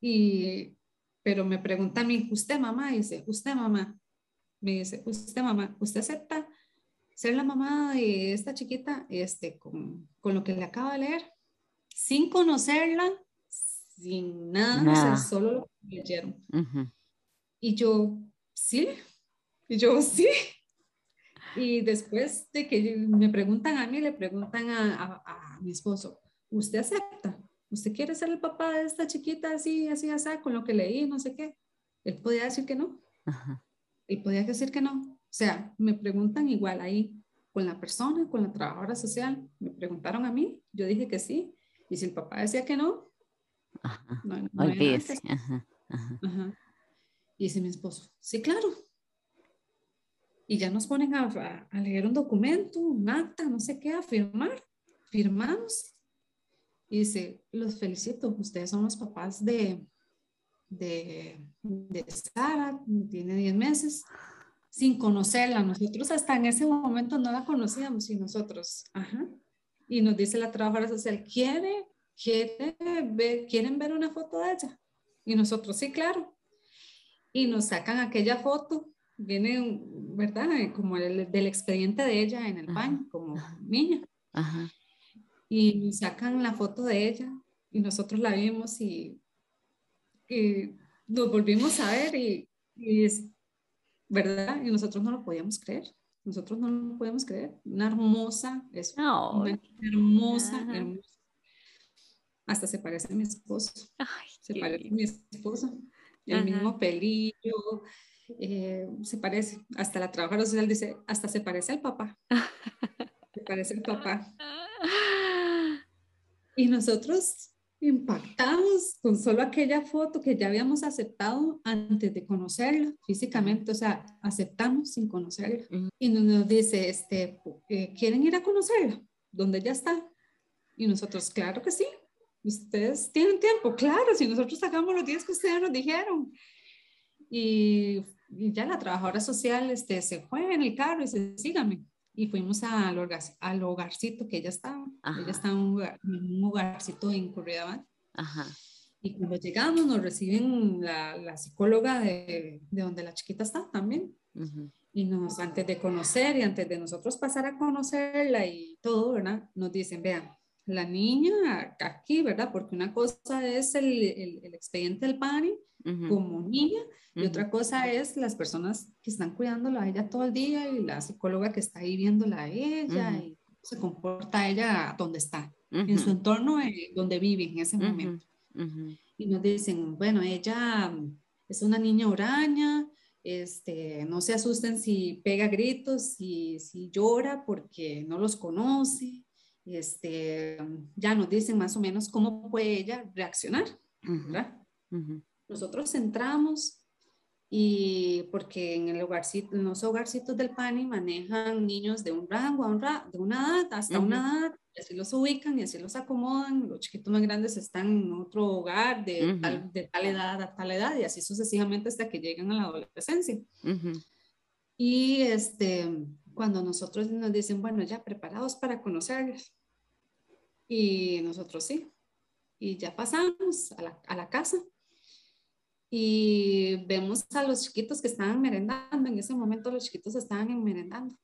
Y, pero me pregunta a mí, ¿usted mamá? dice, ¿usted mamá? Me dice, ¿usted mamá? ¿Usted acepta ser la mamá de esta chiquita este, con, con lo que le acaba de leer? Sin conocerla, sin nada, solo lo que leyeron. Y yo, sí, y yo, sí. Y después de que me preguntan a mí, le preguntan a, a, mi esposo, ¿usted acepta? ¿Usted quiere ser el papá de esta chiquita así, así, así, con lo que leí, no sé qué? Él podía decir que no. Él podía decir que no. O sea, me preguntan igual ahí con la persona, con la trabajadora social. Me preguntaron a mí, yo dije que sí. Y si el papá decía que no, no, no, no Ajá. Y dice mi esposo, sí, claro. y ya nos ponen a, a, leer un documento, un acta, no sé qué, a firmar. Firmamos. Y dice, los felicito, ustedes son los papás de, de, de Sara, tiene 10 meses, sin conocerla. Nosotros hasta en ese momento no la conocíamos y nosotros, ajá. Y nos dice la trabajadora social, ¿quiere, quiere ver, ¿quieren ver una foto de ella? Y nosotros, sí, claro. Y nos sacan aquella foto viene, ¿verdad? Como el, del expediente de ella en el baño, como niña. Ajá. Y sacan la foto de ella y nosotros la vimos y, y nos volvimos a ver y, y, es, ¿verdad? Y nosotros no lo podíamos creer. Nosotros no lo podíamos creer. Una hermosa, es una hermosa, hermosa. Hasta se parece a mi esposo. Ay, se parece a mi esposo. El mismo pelillo, eh, se parece, hasta la trabajadora social dice, hasta se parece al papá. se parece al papá. Y nosotros impactados con solo aquella foto que ya habíamos aceptado antes de conocerla físicamente, o sea, aceptamos sin conocerla. Y nos dice, este, eh, ¿quieren ir a conocerla? ¿Dónde ya está? Y nosotros, claro que sí. Ustedes tienen tiempo, claro, si nosotros sacamos los días que ustedes nos dijeron. Y y ya la trabajadora social este, se fue en el carro y se sígame. Y fuimos al, hogar, al hogarcito que ella estaba. Ella estaba en un, hogarcito en Correa Ajá. Y cuando llegamos nos reciben la, la psicóloga de, de, donde la chiquita está también. Y nos, antes de conocer y antes de nosotros pasar a conocerla y todo, ¿verdad? Nos dicen, vean, la niña aquí, ¿verdad? Porque una cosa es el, el, expediente del PANI como niña y otra cosa es las personas que están cuidándola a ella todo el día y la psicóloga que está ahí viéndola a ella y cómo se comporta ella donde está, en su entorno eh, donde vive en ese momento. Y nos dicen, bueno, ella es una niña huraña, este, no se asusten si pega gritos, si, si llora porque no los conoce este, ya nos dicen más o menos cómo puede ella reaccionar, ¿verdad? Nosotros entramos y porque en, el hogarcito, en los hogarcitos del PANI manejan niños de un rango, un de una edad hasta una edad, y así los ubican y así los acomodan, los chiquitos más grandes están en otro hogar de, tal, de tal edad a tal edad y así sucesivamente hasta que llegan a la adolescencia. Y este, cuando nosotros nos dicen, bueno, ya preparados para conocerlos, y nosotros sí. Y ya pasamos a la, a la casa y vemos a los chiquitos que estaban merendando. En ese momento los chiquitos estaban merendando.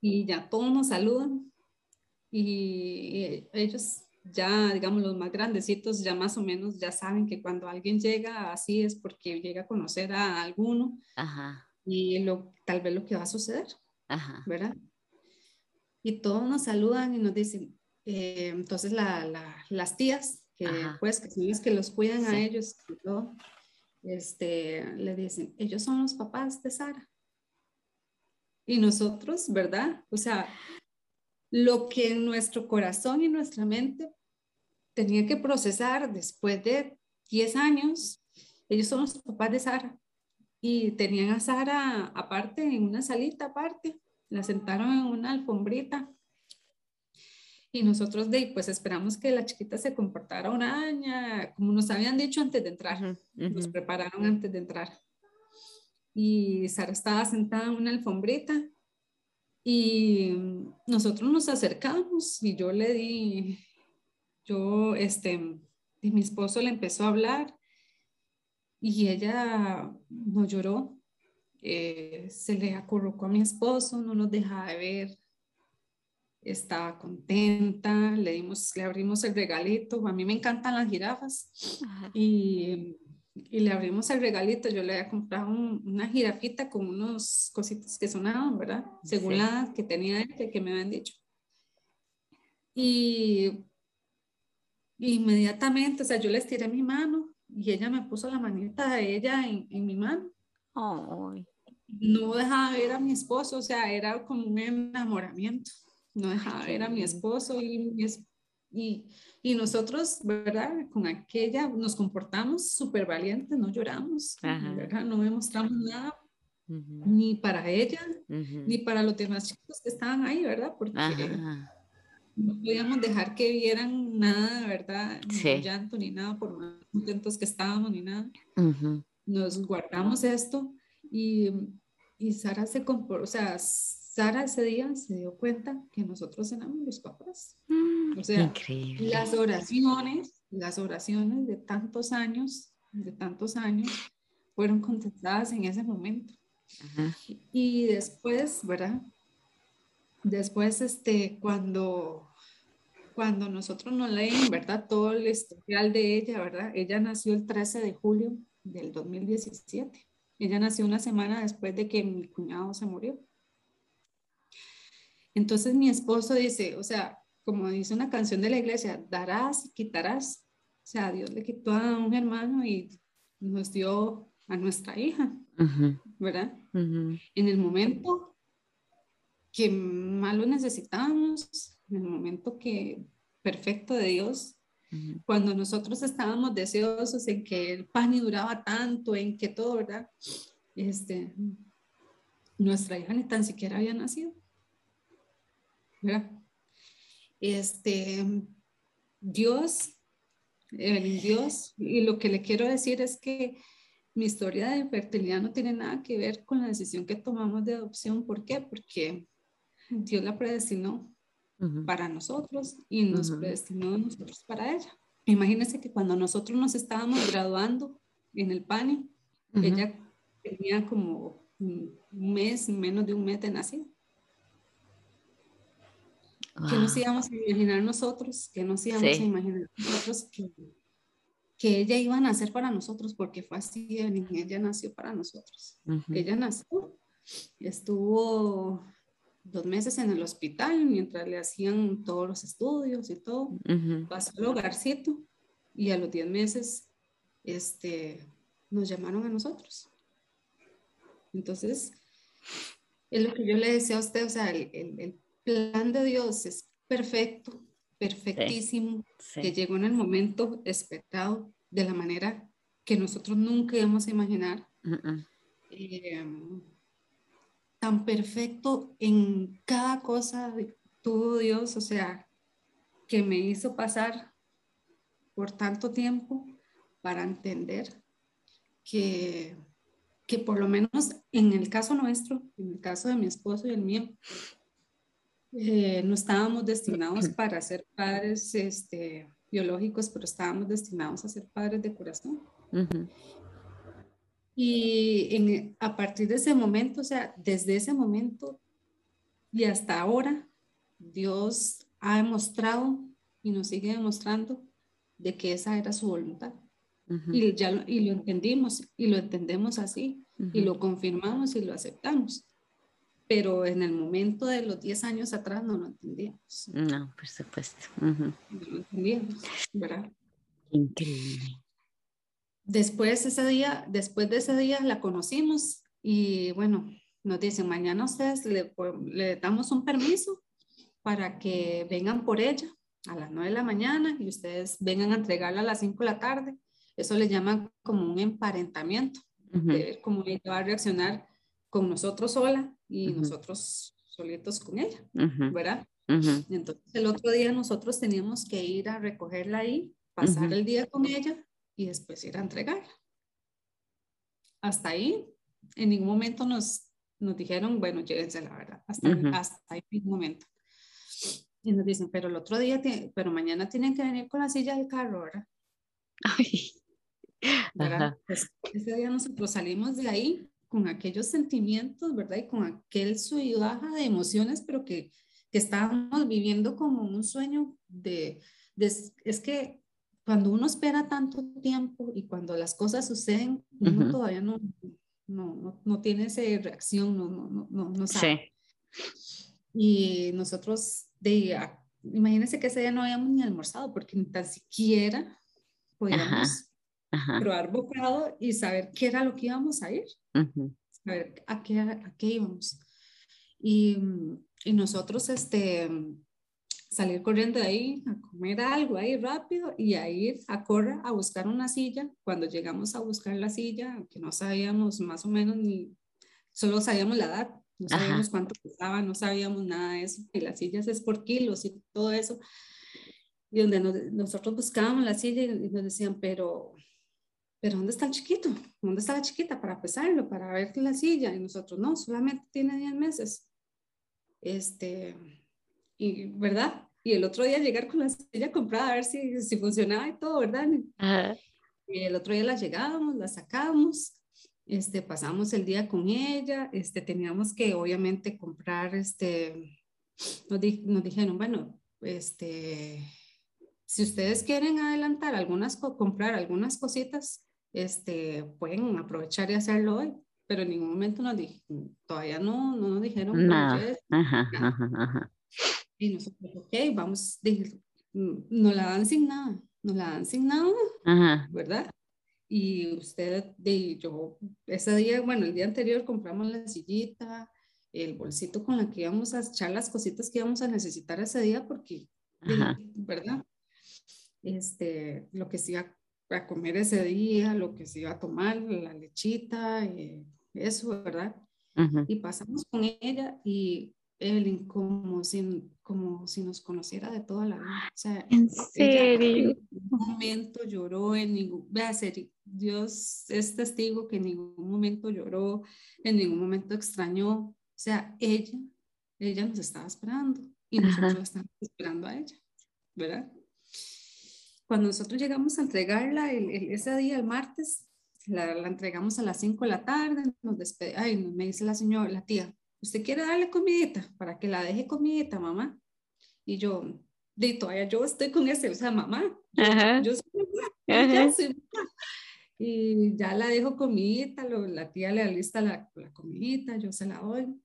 Y ya todos nos saludan. Y, ellos ya, digamos, los más grandecitos ya más o menos ya saben que cuando alguien llega así es porque llega a conocer a alguno. Y lo, tal vez lo que va a suceder. ¿Verdad? Y todos nos saludan y nos dicen, eh, entonces las tías, que pues que son las que los cuidan a ellos, este, le dicen, ellos son los papás de Sara. Y nosotros, ¿verdad? O sea, lo que en nuestro corazón y nuestra mente tenía que procesar después de 10 años, ellos son los papás de Sara. Y tenían a Sara aparte, en una salita aparte, la sentaron en una alfombrita y nosotros de pues esperamos que la chiquita se comportara una como nos habían dicho antes de entrar, nos prepararon antes de entrar. Y Sara estaba sentada en una alfombrita y nosotros nos acercamos y yo le di, yo, este, y mi esposo le empezó a hablar y ella no lloró, eh, se le acurrucó a mi esposo, no nos dejaba de ver, estaba contenta, le, dimos, le abrimos el regalito, a mí me encantan las jirafas y, y, le abrimos el regalito, yo le había comprado una jirafita con unos cositos que sonaban, ¿verdad? Según la que tenía él, que me habían dicho. Y inmediatamente, o sea, yo le estiré mi mano y ella me puso la manita de ella en, en mi mano. No dejaba ver a mi esposo, o sea, era como un enamoramiento no dejaba ver a mi esposo y, y, y, nosotros, ¿verdad? Con aquella nos comportamos súper valientes, no lloramos, ¿verdad? No demostramos nada ni para ella, ni para los demás chicos que estaban ahí, ¿verdad? Porque no podíamos dejar que vieran nada, ¿verdad? Ni llanto, ni nada, por más contentos que estábamos, ni nada. Nos guardamos esto y, y Sara se comportó, o sea, Sara ese día se dio cuenta que nosotros éramos los papás. Mm, o sea, las oraciones, las oraciones de tantos años, de tantos años, fueron contestadas en ese momento. Y después, ¿verdad? Después, este, cuando, cuando nosotros nos leen, ¿verdad? Todo el historial de ella, ¿verdad? Ella nació el 13 de julio del 2017. Ella nació una semana después de que mi cuñado se murió. Entonces mi esposo dice, o sea, como dice una canción de la iglesia, darás y quitarás. O sea, Dios le quitó a un hermano y nos dio a nuestra hija, ¿verdad? En el momento que más lo necesitábamos, en el momento que perfecto de Dios, cuando nosotros estábamos deseosos en que el pan y duraba tanto, en que todo, ¿verdad? Este, nuestra hija ni tan siquiera había nacido. ¿Verdad? Este, Dios, el Dios, y lo que le quiero decir es que mi historia de fertilidad no tiene nada que ver con la decisión que tomamos de adopción. ¿Por qué? Porque Dios la predestinó para nosotros y nos predestinó a nosotros para ella. Imagínense que cuando nosotros nos estábamos graduando en el PANI, ella tenía como un mes, menos de un mes de Que nos íbamos a imaginar nosotros, que nos íbamos a imaginar nosotros que, que ella iba a nacer para nosotros, porque fue así, ella nació para nosotros. Ella nació, estuvo dos meses en el hospital mientras le hacían todos los estudios y todo. Pasó al hogarcito y a los diez meses este, nos llamaron a nosotros. Entonces, es lo que yo le decía a usted, o sea, el, el, plan de Dios es perfecto, perfectísimo, que llegó en el momento esperado de la manera que nosotros nunca íbamos a imaginar. Em, tan perfecto en cada cosa tuvo Dios, o sea, que me hizo pasar por tanto tiempo para entender que, que por lo menos en el caso nuestro, en el caso de mi esposo y el mío, eh, no estábamos destinados para ser padres este, biológicos, pero estábamos destinados a ser padres de corazón. Y en, a partir de ese momento, o sea, desde ese momento y hasta ahora, Dios ha demostrado y nos sigue demostrando de que esa era su voluntad. y, ya lo, y lo entendimos y lo entendemos así y lo confirmamos y lo aceptamos pero en el momento de los 10 años atrás no lo entendíamos. No, por supuesto. No lo entendíamos, ¿verdad? Increíble. Después ese día, después de ese día la conocimos y bueno, nos dicen, mañana ustedes le, le damos un permiso para que vengan por ella a las 9 de la mañana y ustedes vengan a entregarla a las 5 de la tarde. Eso le llaman como un emparentamiento, de ver cómo ella va a reaccionar con nosotros sola y nosotros solitos con ella, ¿verdad? Entonces el otro día nosotros teníamos que ir a recogerla ahí, pasar el día con ella y después ir a entregarla. Hasta ahí, en ningún momento nos, nos dijeron, bueno, llévense la verdad, hasta, hasta ahí en ningún momento. Y nos dicen, pero el otro día, pero mañana tienen que venir con la silla del carro, ¿verdad? Ay. ¿verdad? Pues, ese día nosotros salimos de ahí con aquellos sentimientos, ¿verdad? Y con aquel sub y baja de emociones, pero que, que estábamos viviendo como un sueño de, es que cuando uno espera tanto tiempo y cuando las cosas suceden, uno todavía no, no, no, no, tiene esa reacción, no, no, no, no sabe. Sí. Y nosotros, de, imagínense que ese día no habíamos ni almorzado porque ni tan siquiera podíamos probar bocado y saber qué era lo que íbamos a ir, saber a qué, a qué íbamos. Y, y, nosotros este, salir corriendo de ahí a comer algo ahí rápido y a ir a correr a buscar una silla. Cuando llegamos a buscar la silla, que no sabíamos más o menos ni solo sabíamos la edad, no sabíamos cuánto pesaba, no sabíamos nada de eso, y las sillas es por kilos y todo eso. Y donde nosotros buscábamos la silla y nos decían, pero, pero ¿dónde está el chiquito? ¿Dónde está la chiquita para pesarlo, para ver la silla? Y nosotros, no, solamente tiene 10 meses. Este, y, ¿verdad? Y el otro día llegar con la silla comprada a ver si, si funcionaba y todo, ¿verdad? Y el otro día la llegábamos, la sacábamos, este, pasamos el día con ella, este, teníamos que obviamente comprar, este, nos, nos dijeron, bueno, este, si ustedes quieren adelantar algunas, comprar algunas cositas, este, pueden aprovechar y hacerlo hoy, pero en ningún momento nos dijeron, todavía no, no nos dijeron. Ajá, ajá, ajá. Y nosotros, ok, vamos, no la dan sin nada, no la dan sin nada, ¿verdad? Y usted, de, yo, ese día, bueno, el día anterior compramos la sillita, el bolsito con la que íbamos a echar las cositas que íbamos a necesitar ese día, porque, ¿verdad? Este, lo que iba a comer ese día, lo que se iba a tomar, la lechita, eh, eso, ¿verdad? Y pasamos con ella y él como si, como si nos conociera de toda la vida. O sea, ¿En serio? en ningún momento lloró, en ningún, vea, Dios es testigo que en ningún momento lloró, en ningún momento extrañó. O sea, ella, ella nos estaba esperando y nosotros estábamos esperando a ella, ¿verdad? Cuando nosotros llegamos a entregarla ese día, el martes, la, la, entregamos a las 5 de la tarde, nos despedimos, ay, me dice la señora, la tía, ¿usted quiere darle comidita para que la deje comidita, mamá? Y yo, de todavía yo estoy con ese, o sea, mamá, yo, soy mamá, Y ya la dejo comidita, la tía le alista la, la comidita, yo se la doy.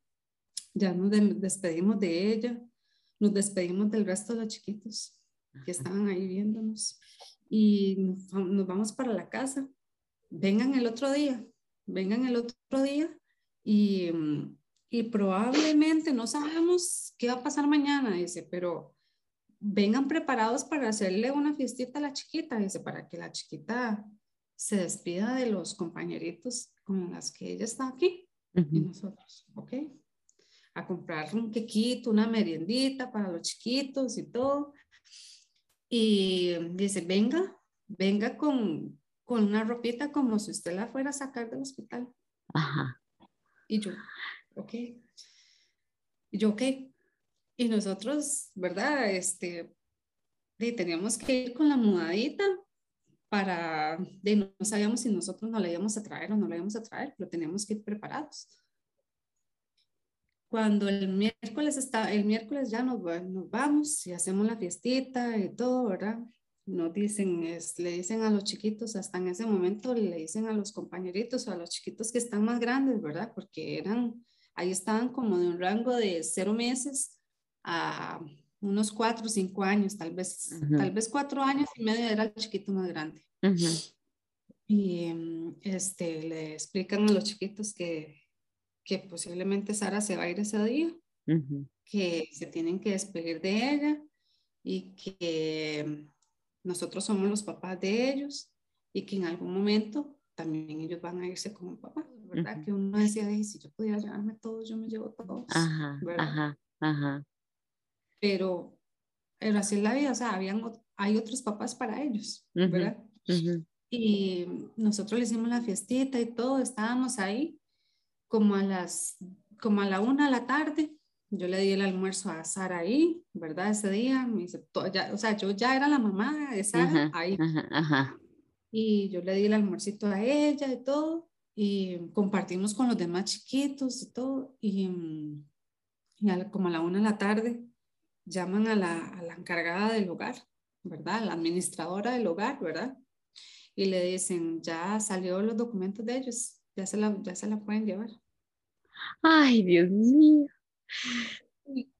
Ya nos despedimos de ella, nos despedimos del resto de los chiquitos que estaban ahí viéndonos. Y nos vamos para la casa. Vengan el otro día, vengan el otro día y mm, y probablemente no sabemos qué va a pasar mañana, dice, pero vengan preparados para hacerle una fiestita a la chiquita, dice, para que la chiquita se despida de los compañeritos con las que ella está aquí y nosotros, ¿ok? A comprar un quequito, una meriendita para los chiquitos y todo. Y dice, venga, venga con, con una ropita como si usted la fuera a sacar del hospital. Ajá. Y yo, ok. Y yo, ok. Y nosotros, ¿verdad? Este, teníamos que ir con la mudadita para, de, no sabíamos si nosotros no la íbamos a traer o no la íbamos a traer, pero teníamos que ir preparados. Cuando el miércoles está, el miércoles ya nos, nos vamos y hacemos la fiestita y todo, ¿verdad? Nos dicen, es, le dicen a los chiquitos, hasta en ese momento le dicen a los compañeritos o a los chiquitos que están más grandes, ¿verdad? Porque eran Ahí estaban como de un rango de cero meses a unos cuatro o cinco años, tal vez, tal vez cuatro años y medio era el chiquito más grande. Y em, este, le explican a los chiquitos que, que posiblemente Sara se va a ir ese día, que se tienen que despedir de ella y que nosotros somos los papás de ellos y que en algún momento también ellos van a irse el papá. ¿verdad? Que uno decía, si yo pudiera llevarme todos, yo me llevo todos, ajá, Ajá, ajá. Pero, pero así es la vida, o sea, habían, hay otros papás para ellos, ¿verdad? Y nosotros le hicimos la fiestita y todo, estábamos ahí como a las, como a la una de la tarde, yo le di el almuerzo a Sara ahí, ¿verdad? Ese día, me dice, ya, o sea, yo ya era la mamá de Sara ahí. Ajá, ajá. Y yo le di el almuercito a ella y todo y compartimos con los demás chiquitos y todo. Y, mm, como a la una de la tarde llaman a la, a la, encargada del hogar, ¿verdad? La administradora del hogar, ¿verdad? Y le dicen, ya salió los documentos de ellos, ya se la, ya se la pueden llevar. Ay, Dios mío. Y,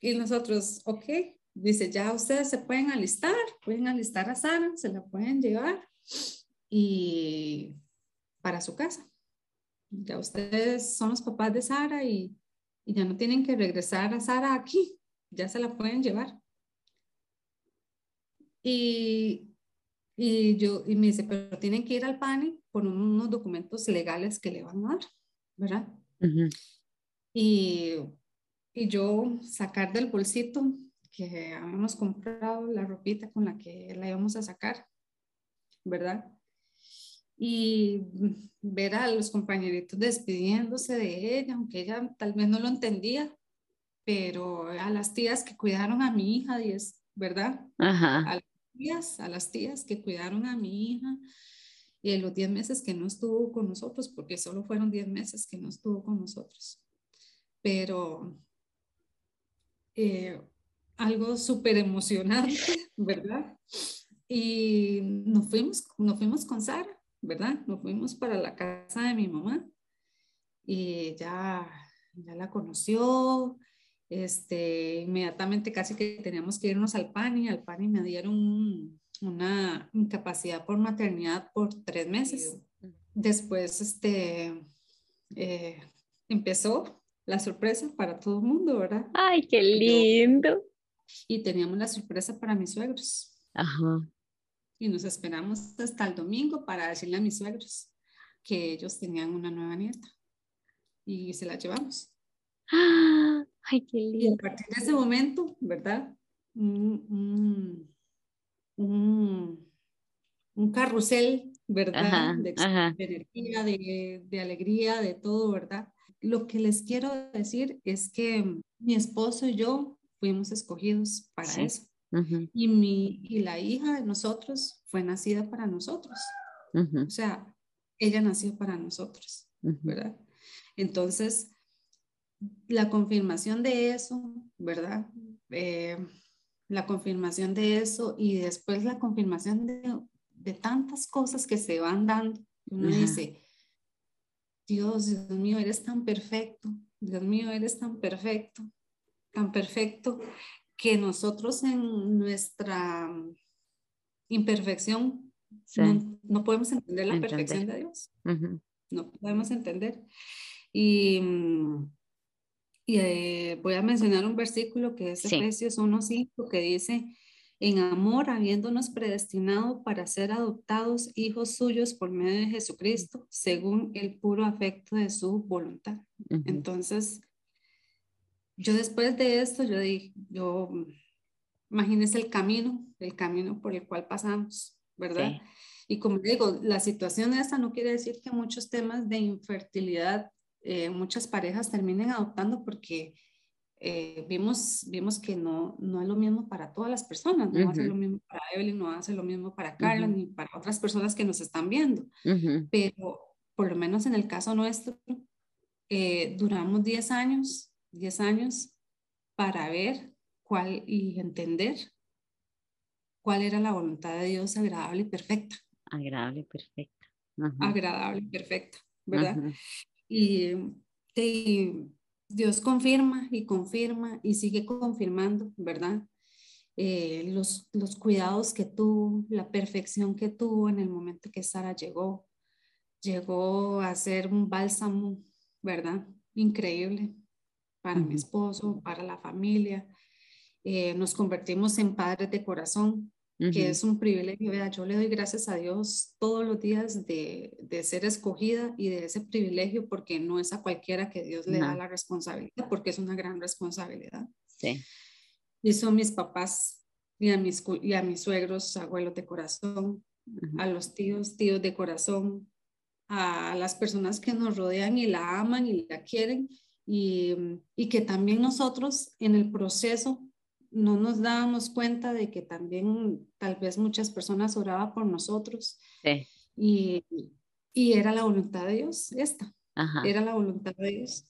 y nosotros, ok, dice, ya ustedes se pueden alistar, pueden alistar a Sara, se la pueden llevar. Y para su casa. Ya ustedes son los papás de Sara y, ya no tienen que regresar a Sara aquí, ya se la pueden llevar. Y, y yo, y me dice, pero tienen que ir al PANI por unos documentos legales que le van a dar, ¿verdad? y, y yo sacar del bolsito que habíamos comprado la ropita con la que la íbamos a sacar, ¿verdad? Y ver a los compañeritos despidiéndose de ella, aunque ella tal vez no lo entendía, pero a las tías que cuidaron a mi hija, ¿verdad? Ajá. A las tías, a las tías que cuidaron a mi hija y en los 10 meses que no estuvo con nosotros, porque solo fueron 10 meses que no estuvo con nosotros. Pero eh, algo súper emocionante, ¿verdad? Y nos fuimos, nos fuimos con Sara, ¿verdad? Nos fuimos para la casa de mi mamá y ya, ya la conoció. Este, inmediatamente casi que teníamos que irnos al PANI. Al PANI me dieron una incapacidad por maternidad por tres meses. Después, este, eh, empezó la sorpresa para todo el mundo, ¿verdad? Ay, qué lindo y teníamos la sorpresa para mis suegros. Ajá. Y nos esperamos hasta el domingo para decirle a mis suegros que ellos tenían una nueva nieta y se la llevamos. Ay, qué lindo. Y a partir de ese momento, ¿verdad? Un, un, carrusel, ¿verdad? de, energía, de, de alegría, de todo, ¿verdad? Lo que les quiero decir es que mi esposo y yo fuimos escogidos para eso. y, mi, y la hija de nosotros fue nacida para nosotros. O sea, ella nació para nosotros, ¿verdad? Entonces, la confirmación de eso, ¿verdad? Eh, la confirmación de eso y después la confirmación de, de tantas cosas que se van dando. Uno dice, Dios, Dios mío, eres tan perfecto, Dios mío, eres tan perfecto, tan perfecto que nosotros en nuestra imperfección no, podemos entender la perfección de Dios. No podemos entender. Y, y eh, voy a mencionar un versículo que es Efesios 1.5 que dice, en amor habiéndonos predestinado para ser adoptados hijos suyos por medio de Jesucristo, según el puro afecto de su voluntad. Entonces, yo después de esto, yo dije, yo, imagínese el camino, el camino por el cual pasamos, ¿verdad? Y como digo, la situación esta no quiere decir que muchos temas de infertilidad, eh, muchas parejas terminen adoptando porque eh, vimos, vimos que no, no es lo mismo para todas las personas, no va a ser lo mismo para Evelyn, no va a ser lo mismo para Carla, ni para otras personas que nos están viendo. Pero por lo menos en el caso nuestro, eh, duramos 10 años 10 años para ver cuál y entender cuál era la voluntad de Dios agradable y perfecta. Agradable y perfecta. Agradable y perfecta, ¿verdad? Y, Dios confirma y confirma y sigue confirmando, ¿verdad? Eh, los, los cuidados que tuvo, la perfección que tuvo en el momento que Sara llegó, llegó a ser un bálsamo, ¿verdad? Increíble para mi esposo, para la familia. Eh, nos convertimos en padres de corazón, que es un privilegio. Yo le doy gracias a Dios todos los días de, de, ser escogida y de ese privilegio, porque no es a cualquiera que Dios le da la responsabilidad, porque es una gran responsabilidad. Sí. Y son mis papás y a mis, y a mis suegros, abuelos de corazón, a los tíos, tíos de corazón, a las personas que nos rodean y la aman y la quieren y, que también nosotros en el proceso no nos dábamos cuenta de que también tal vez muchas personas oraban por nosotros y, y, era la voluntad de Dios esta, era la voluntad de Dios.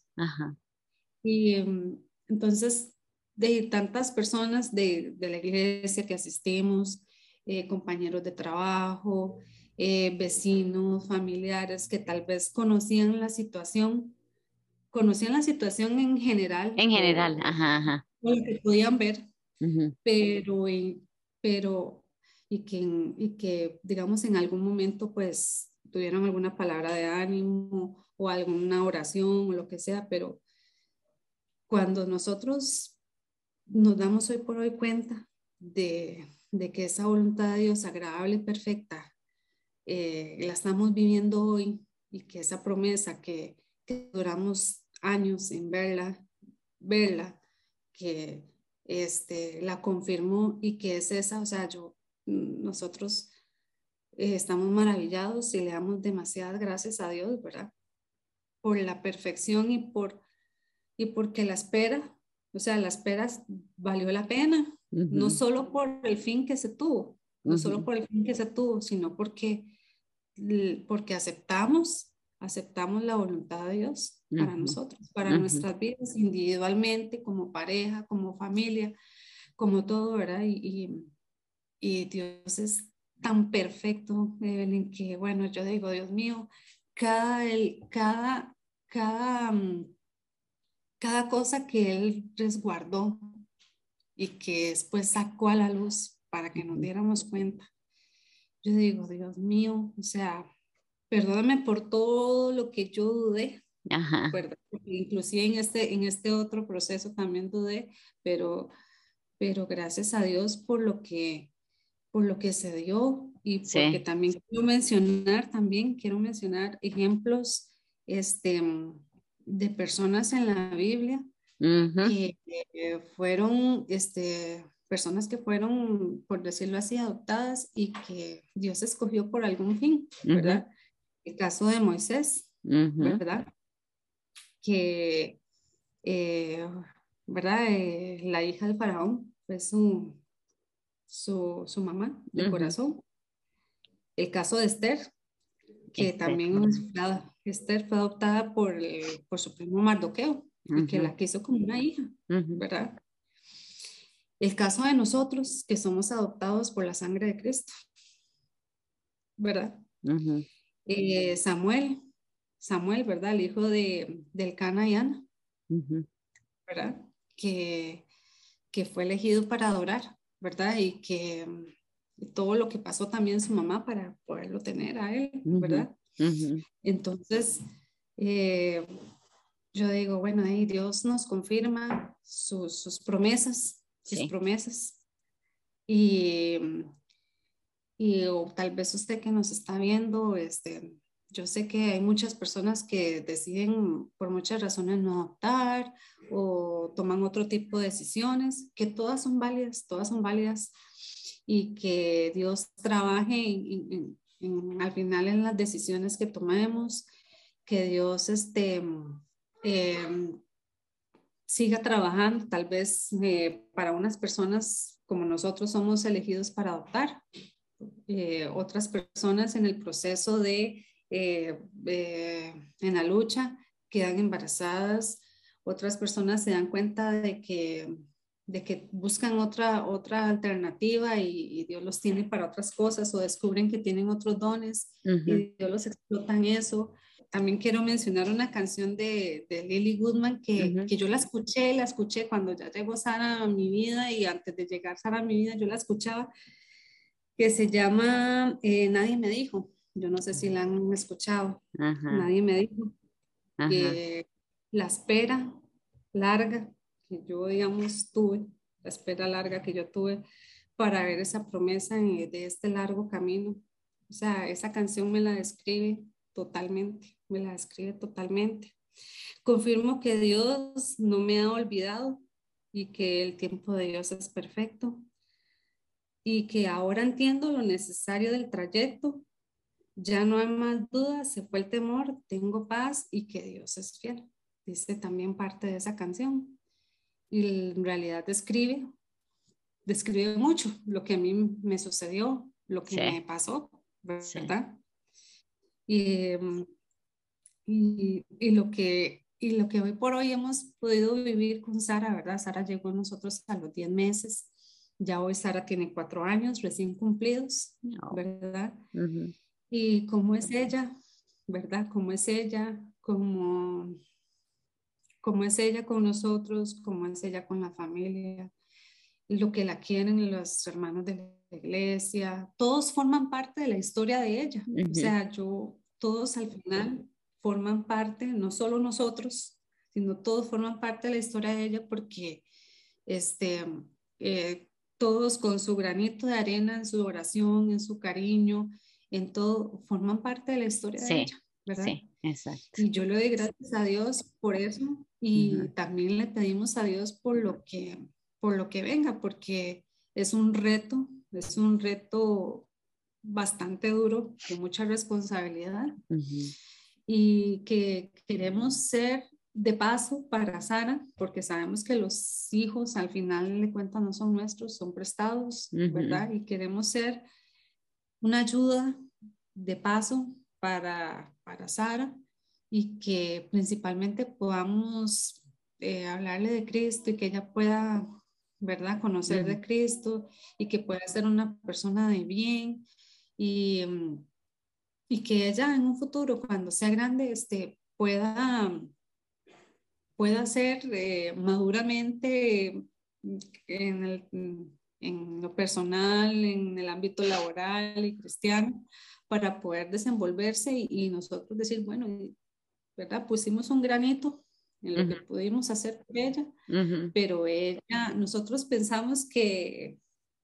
Y em, entonces de tantas personas de, de la iglesia que asistimos, eh, compañeros de trabajo, eh, vecinos, familiares que tal vez conocían la situación, conocían la situación en general. En general, ajá, ajá. Lo que podían ver, pero, pero, y que, y que, digamos, en algún momento, pues, tuvieron alguna palabra de ánimo o alguna oración o lo que sea, pero cuando nosotros nos damos hoy por hoy cuenta de, de que esa voluntad de Dios agradable y perfecta eh, la estamos viviendo hoy y que esa promesa que, que duramos años en verla, verla, que este, la confirmó y que es esa, o sea, yo, nosotros eh, estamos maravillados y le damos demasiadas gracias a Dios, ¿verdad? Por la perfección y por y porque la espera, o sea, la espera valió la pena, no solo por el fin que se tuvo, no solo por el fin que se tuvo, sino porque, porque aceptamos, aceptamos la voluntad de Dios para nosotros, para nuestras vidas individualmente, como pareja, como familia, como todo, ¿verdad? Y, y, Dios es tan perfecto, en que, bueno, yo digo, Dios mío, cada, el, cada, cada, mm, cada cosa que Él resguardó y que después sacó a la luz para que nos diéramos cuenta. Yo digo, Dios mío, o sea, perdóname por todo lo que yo dudé, Ajá. inclusive en este, en este otro proceso también dudé, pero, pero gracias a Dios por lo que, por lo que se dio y porque también quiero mencionar, también quiero mencionar ejemplos, este, de personas en la Biblia que fueron este, personas que fueron, por decirlo así, adoptadas y que Dios escogió por algún fin, ¿verdad? El caso de Moisés, ¿verdad? Que, eh, ¿verdad? Eh, la hija del faraón fue su, su, su mamá de corazón. El caso de Esther, que también Esther fue adoptada por, por su primo Mardoqueo, y que la quiso como una hija, ¿verdad? El caso de nosotros, que somos adoptados por la sangre de Cristo, ¿verdad? Eh, Samuel, Samuel, ¿verdad? El hijo de, del Cana y Ana, ¿verdad? Que, que fue elegido para adorar, ¿verdad? Y que todo lo que pasó también su mamá para poderlo tener a él, ¿verdad? Entonces, eh, yo digo, bueno, ahí Dios nos confirma sus, sus promesas, sus promesas. Y, y o tal vez usted que nos está viendo, este, yo sé que hay muchas personas que deciden por muchas razones no adoptar o toman otro tipo de decisiones, que todas son válidas, todas son válidas y que Dios trabaje al final en las decisiones que tomemos, que Dios este, em, siga trabajando, tal vez eh, para unas personas como nosotros somos elegidos para adoptar, eh, otras personas en el proceso de, eh, en la lucha, quedan embarazadas, otras personas se dan cuenta de que de que buscan otra, otra alternativa y, Dios los tiene para otras cosas o descubren que tienen otros dones y Dios los explota en eso. También quiero mencionar una canción de, de Lily Goodman que, que, yo la escuché, la escuché cuando ya llegó Sara a mi vida y antes de llegar Sara a mi vida yo la escuchaba, que se llama eh, Nadie me dijo. Yo no sé si la han escuchado. Nadie me dijo. que la espera larga que yo, digamos, tuve, la espera larga que yo tuve para ver esa promesa de este largo camino. O sea, esa canción me la describe totalmente, me la describe totalmente. Confirmo que Dios no me ha olvidado y que el tiempo de Dios es perfecto y que ahora entiendo lo necesario del trayecto. Ya no hay más dudas, se fue el temor, tengo paz y que Dios es fiel. Dice también parte de esa canción y en realidad describe, describe mucho lo que a mí me sucedió, lo que me pasó, ¿verdad? Em, y, y, lo que, y lo que hoy por hoy hemos podido vivir con Sara, ¿verdad? Sara llegó a nosotros a los 10 meses, ya hoy Sara tiene cuatro años recién cumplidos, ¿verdad? Y cómo es ella, ¿verdad? Cómo es ella, como cómo es ella con nosotros, cómo es ella con la familia, lo que la quieren los hermanos de la iglesia, todos forman parte de la historia de ella. O sea, yo, todos al final forman parte, no solo nosotros, sino todos forman parte de la historia de ella porque este, eh, todos con su granito de arena en su oración, en su cariño, en todo, forman parte de la historia de ella. ¿verdad? Sí, exacto. Y yo le doy gracias a Dios por eso y también le pedimos a Dios por lo que por lo que venga, porque es un reto, es un reto bastante duro, de mucha responsabilidad y que queremos ser de paso para Sara, porque sabemos que los hijos al final de cuentas no son nuestros, son prestados, ¿verdad? Y queremos ser una ayuda de paso para, para Sara y que principalmente podamos eh, hablarle de Cristo y que ella pueda, ¿verdad?, conocer de Cristo y que pueda ser una persona de bien y, mm, y que ella en un futuro, cuando sea grande, este, pueda, pueda ser eh, maduramente en, el, en lo personal, en el ámbito laboral y cristiano, para poder desenvolverse y, nosotros decir, bueno, ¿verdad? Pusimos un granito en lo que pudimos hacer por ella, pero ella, nosotros pensamos que,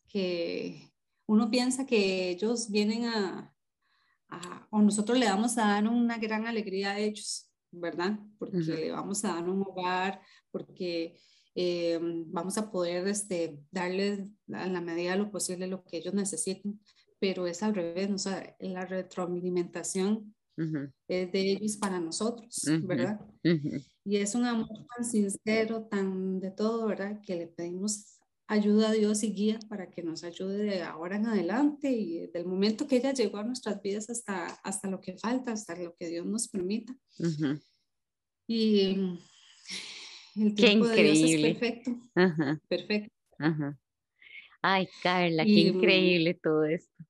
que uno piensa que ellos vienen a, o nosotros le vamos a dar una gran alegría a ellos, ¿verdad? Porque le vamos a dar un hogar, porque eh, vamos a poder este, darles a la medida de lo posible lo que ellos necesiten pero es al revés, o sea, la retroalimentación es de ellos para nosotros, ¿verdad? Y es un amor tan sincero, tan de todo, ¿verdad? Que le pedimos ayuda a Dios y guía para que nos ayude de ahora en adelante y del momento que ella llegó a nuestras vidas hasta, hasta lo que falta, hasta lo que Dios nos permita. Y el tiempo de Dios es perfecto. Perfecto. Ay, Carla, qué mm, increíble todo esto.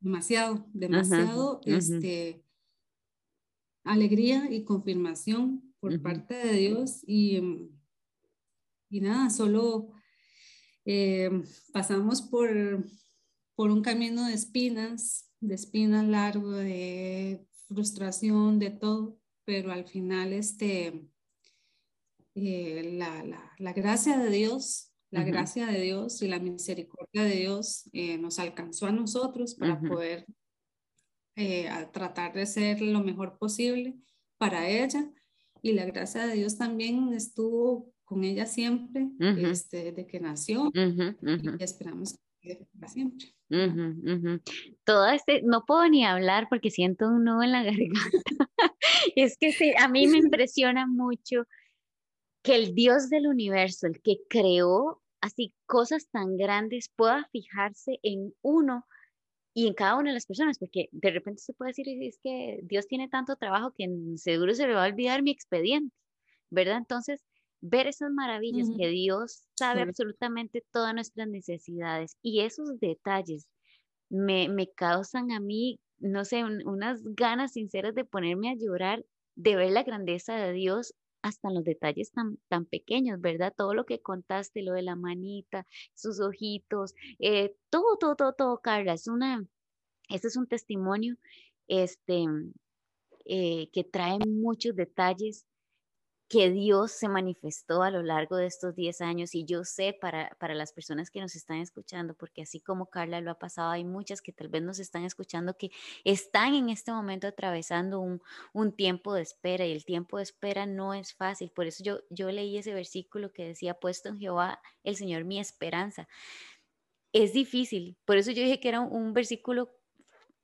Demasiado, demasiado, este, alegría y confirmación por parte de Dios y, mm, y nada, solo eh, pasamos por, por un camino de espinas, de espinas largo, de frustración, de todo, pero al final este, eh, la, la, la gracia de Dios la gracia de Dios y la misericordia de Dios eh, nos alcanzó a nosotros para poder eh, tratar de ser lo mejor posible para ella. Y la gracia de Dios también estuvo con ella siempre, este, desde que nació, y esperamos que para siempre. Todo este, no puedo ni hablar porque siento un nudo en la garganta. es que sí, a mí me impresiona mucho que el Dios del universo, el que creó así cosas tan grandes pueda fijarse en uno y en cada una de las personas, porque de repente se puede decir, es que Dios tiene tanto trabajo que seguro se le va a olvidar mi expediente, ¿verdad? Entonces, ver esas maravillas que Dios sabe absolutamente todas nuestras necesidades y esos detalles me, me causan a mí, no sé, unas ganas sinceras de ponerme a llorar, de ver la grandeza de Dios hasta en los detalles tan, tan pequeños, ¿verdad? Todo lo que contaste, lo de la manita, sus ojitos, eh, todo, todo, todo, todo, Carla, es una, este es un testimonio este, eh, que trae muchos detalles que Dios se manifestó a lo largo de estos 10 años y yo sé para, para las personas que nos están escuchando, porque así como Carla lo ha pasado, hay muchas que tal vez nos están escuchando que están en este momento atravesando un, un tiempo de espera y el tiempo de espera no es fácil. Por eso yo, yo leí ese versículo que decía, puesto en Jehová el Señor mi esperanza. Es difícil, por eso yo dije que era un versículo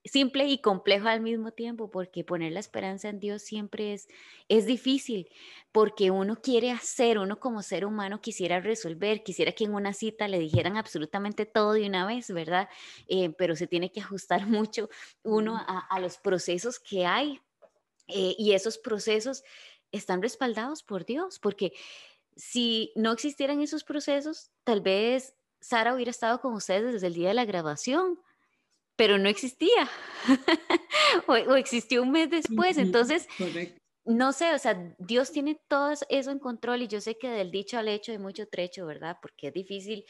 simple y complejo al mismo tiempo, porque poner la esperanza en Dios siempre es, es difícil, porque uno quiere hacer, uno como ser humano quisiera resolver, quisiera que en una cita le dijeran absolutamente todo de una vez, ¿verdad? Eh, pero se tiene que ajustar mucho uno a, los procesos que hay eh, y esos procesos están respaldados por Dios, porque si no existieran esos procesos, tal vez Sara hubiera estado con ustedes desde el día de la grabación, pero no existía. o, existió un mes después. Entonces, no sé, o sea, Dios tiene todo eso en control y yo sé que del dicho al hecho hay mucho trecho, ¿verdad? Porque es difícil.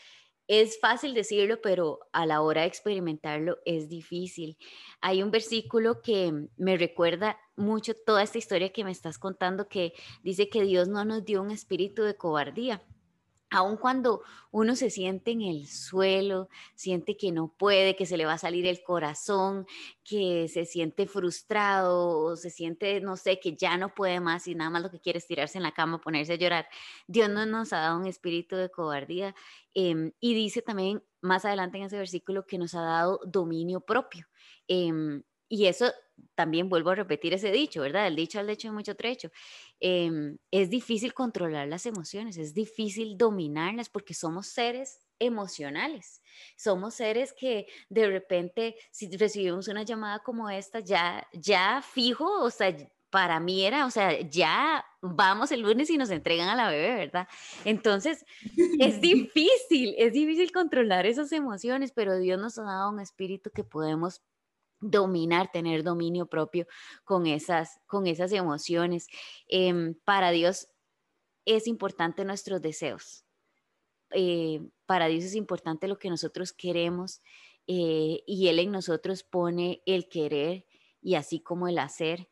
Es fácil decirlo, pero a la hora de experimentarlo es difícil. Hay un versículo que me recuerda mucho toda esta historia que me estás contando, que dice que Dios no nos dio un espíritu de cobardía, aun cuando uno se siente en el suelo, siente que no puede, que se le va a salir el corazón, que se siente frustrado o se siente, no sé, que ya no puede más y nada más lo que quiere es tirarse en la cama, ponerse a llorar. Dios no nos ha dado un espíritu de cobardía em, y dice también más adelante en ese versículo que nos ha dado dominio propio. Em, y eso también vuelvo a repetir ese dicho, ¿verdad? El dicho al hecho de mucho trecho. Em, es difícil controlar las emociones, es difícil dominarlas porque somos seres emocionales. Somos seres que de repente, si recibimos una llamada como esta, ya, ya fijo, o sea, para mí era, o sea, ya vamos el lunes y nos entregan a la bebé, ¿verdad? Entonces, es difícil, es difícil controlar esas emociones, pero Dios nos ha dado un espíritu que podemos dominar, tener dominio propio con esas, con esas emociones. Em, para Dios es importante nuestros deseos. Eh, para Dios es importante lo que nosotros queremos eh, y Él en nosotros pone el querer y así como el hacer.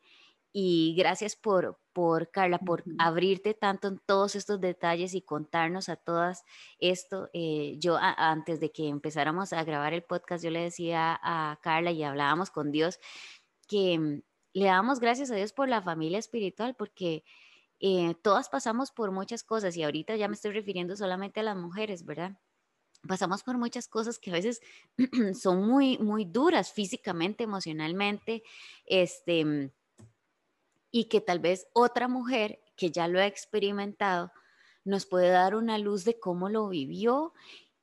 Y gracias por, por Carla, por abrirte tanto en todos estos detalles y contarnos a todas esto. Eh, yo antes de que empezáramos a grabar el podcast, yo le decía a Carla y hablábamos con Dios que mm, le damos gracias a Dios por la familia espiritual, porque eh, todas pasamos por muchas cosas y ahorita ya me estoy refiriendo solamente a las mujeres, ¿verdad? Pasamos por muchas cosas que a veces son muy, muy duras físicamente, emocionalmente, este mm, y que tal vez otra mujer que ya lo ha experimentado nos puede dar una luz de cómo lo vivió.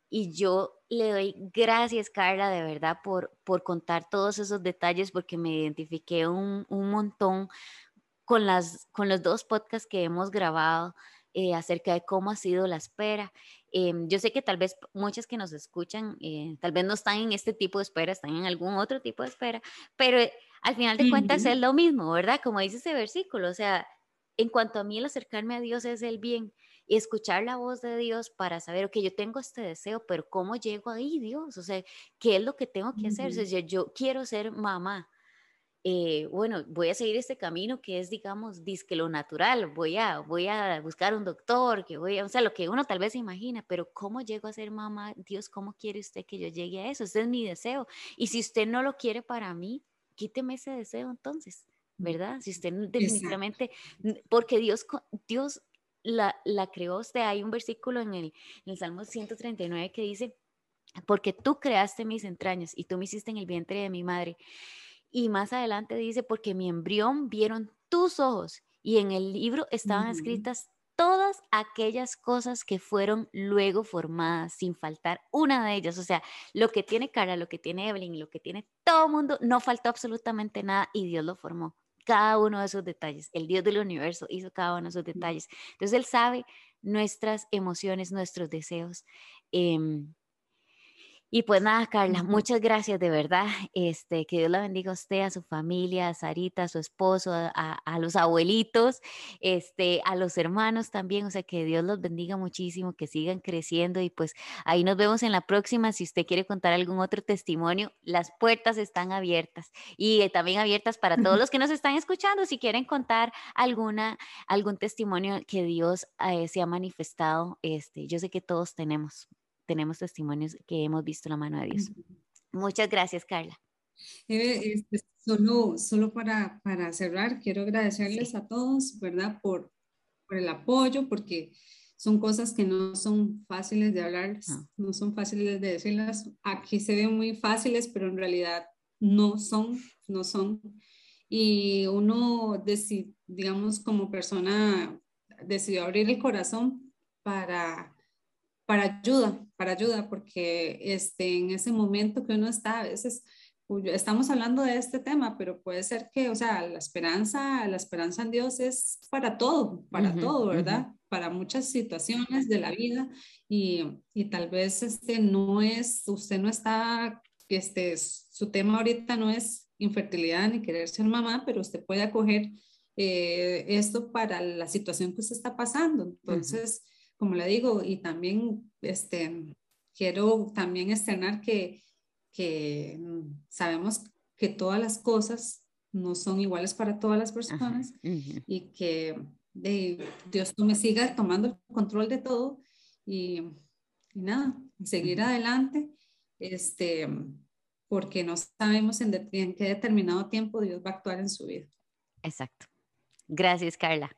Y yo le doy gracias, Carla, de verdad, por, por contar todos esos detalles, porque me identifiqué un, un montón con, las, con los dos podcasts que hemos grabado eh, acerca de cómo ha sido la espera. Em, yo sé que tal vez muchas que nos escuchan, eh, tal vez no están en este tipo de espera, están en algún otro tipo de espera, pero al final de cuentas es lo mismo, ¿verdad? Como dice ese versículo, o sea, en cuanto a mí el acercarme a Dios es el bien y escuchar la voz de Dios para saber, que yo tengo este deseo, pero ¿cómo llego ahí, Dios? O sea, ¿qué es lo que tengo que hacer? O sea, yo, quiero ser mamá. Eh, bueno, voy a seguir este camino que es, digamos, disque lo natural, voy a, voy a buscar un doctor, que voy a, o sea, lo que uno tal vez imagina, pero ¿cómo llego a ser mamá? Dios, ¿cómo quiere usted que yo llegue a eso? Ese es mi deseo. Y si usted no lo quiere para mí, quíteme ese deseo entonces, mm, ¿verdad? Si usted definitivamente, porque Dios, Dios la, la creó usted, hay un versículo en el, en el Salmo 139 que dice, porque tú creaste mis entrañas y tú me hiciste en el vientre de mi madre. Y más adelante dice, porque mi embrión vieron tus ojos y en el libro estaban escritas todas aquellas cosas que fueron luego formadas, sin faltar una de ellas. O sea, lo que tiene Cara, lo que tiene Evelyn, lo que tiene todo el mundo, no faltó absolutamente nada y Dios lo formó. Cada uno de esos detalles. El Dios del universo hizo cada uno de esos detalles. Entonces Él sabe nuestras emociones, nuestros deseos. Em, y pues nada, Carla, muchas gracias de verdad. Este, que Dios la bendiga a usted, a su familia, a Sarita, a su esposo, a, a, los abuelitos, este, a los hermanos también. O sea, que Dios los bendiga muchísimo, que sigan creciendo y pues ahí nos vemos en la próxima. Si usted quiere contar algún otro testimonio, las puertas están abiertas y eh, también abiertas para todos los que nos están escuchando. Si quieren contar alguna, algún testimonio que Dios eh, se ha manifestado, este, yo sé que todos tenemos tenemos testimonios que hemos visto la mano de Dios. Muchas gracias, Carla. Este, solo solo para, para cerrar, quiero agradecerles a todos, ¿verdad? Por, por el apoyo, porque son cosas que no son fáciles de hablar, no. son fáciles de decirlas. Aquí se ven muy fáciles, pero en realidad no son, no son. Y uno, digamos, como persona, decidió abrir el corazón para para ayuda, para ayuda, porque este, en ese momento que uno está, a veces estamos hablando de este tema, pero puede ser que, o sea, la esperanza, la esperanza en Dios es para todo, para todo, ¿verdad? Para muchas situaciones de la vida y, y, tal vez este no es, usted no está, este, su tema ahorita no es infertilidad ni querer ser mamá, pero usted puede acoger eh, esto para la situación que usted está pasando. Entonces, como le digo, y también este, quiero también externar que, que sabemos que todas las cosas no son iguales para todas las personas y que de, Dios no me siga tomando el control de todo y, y nada, seguir adelante, este, porque no sabemos en, en qué determinado tiempo Dios va a actuar en su vida. Exacto. Gracias, Carla.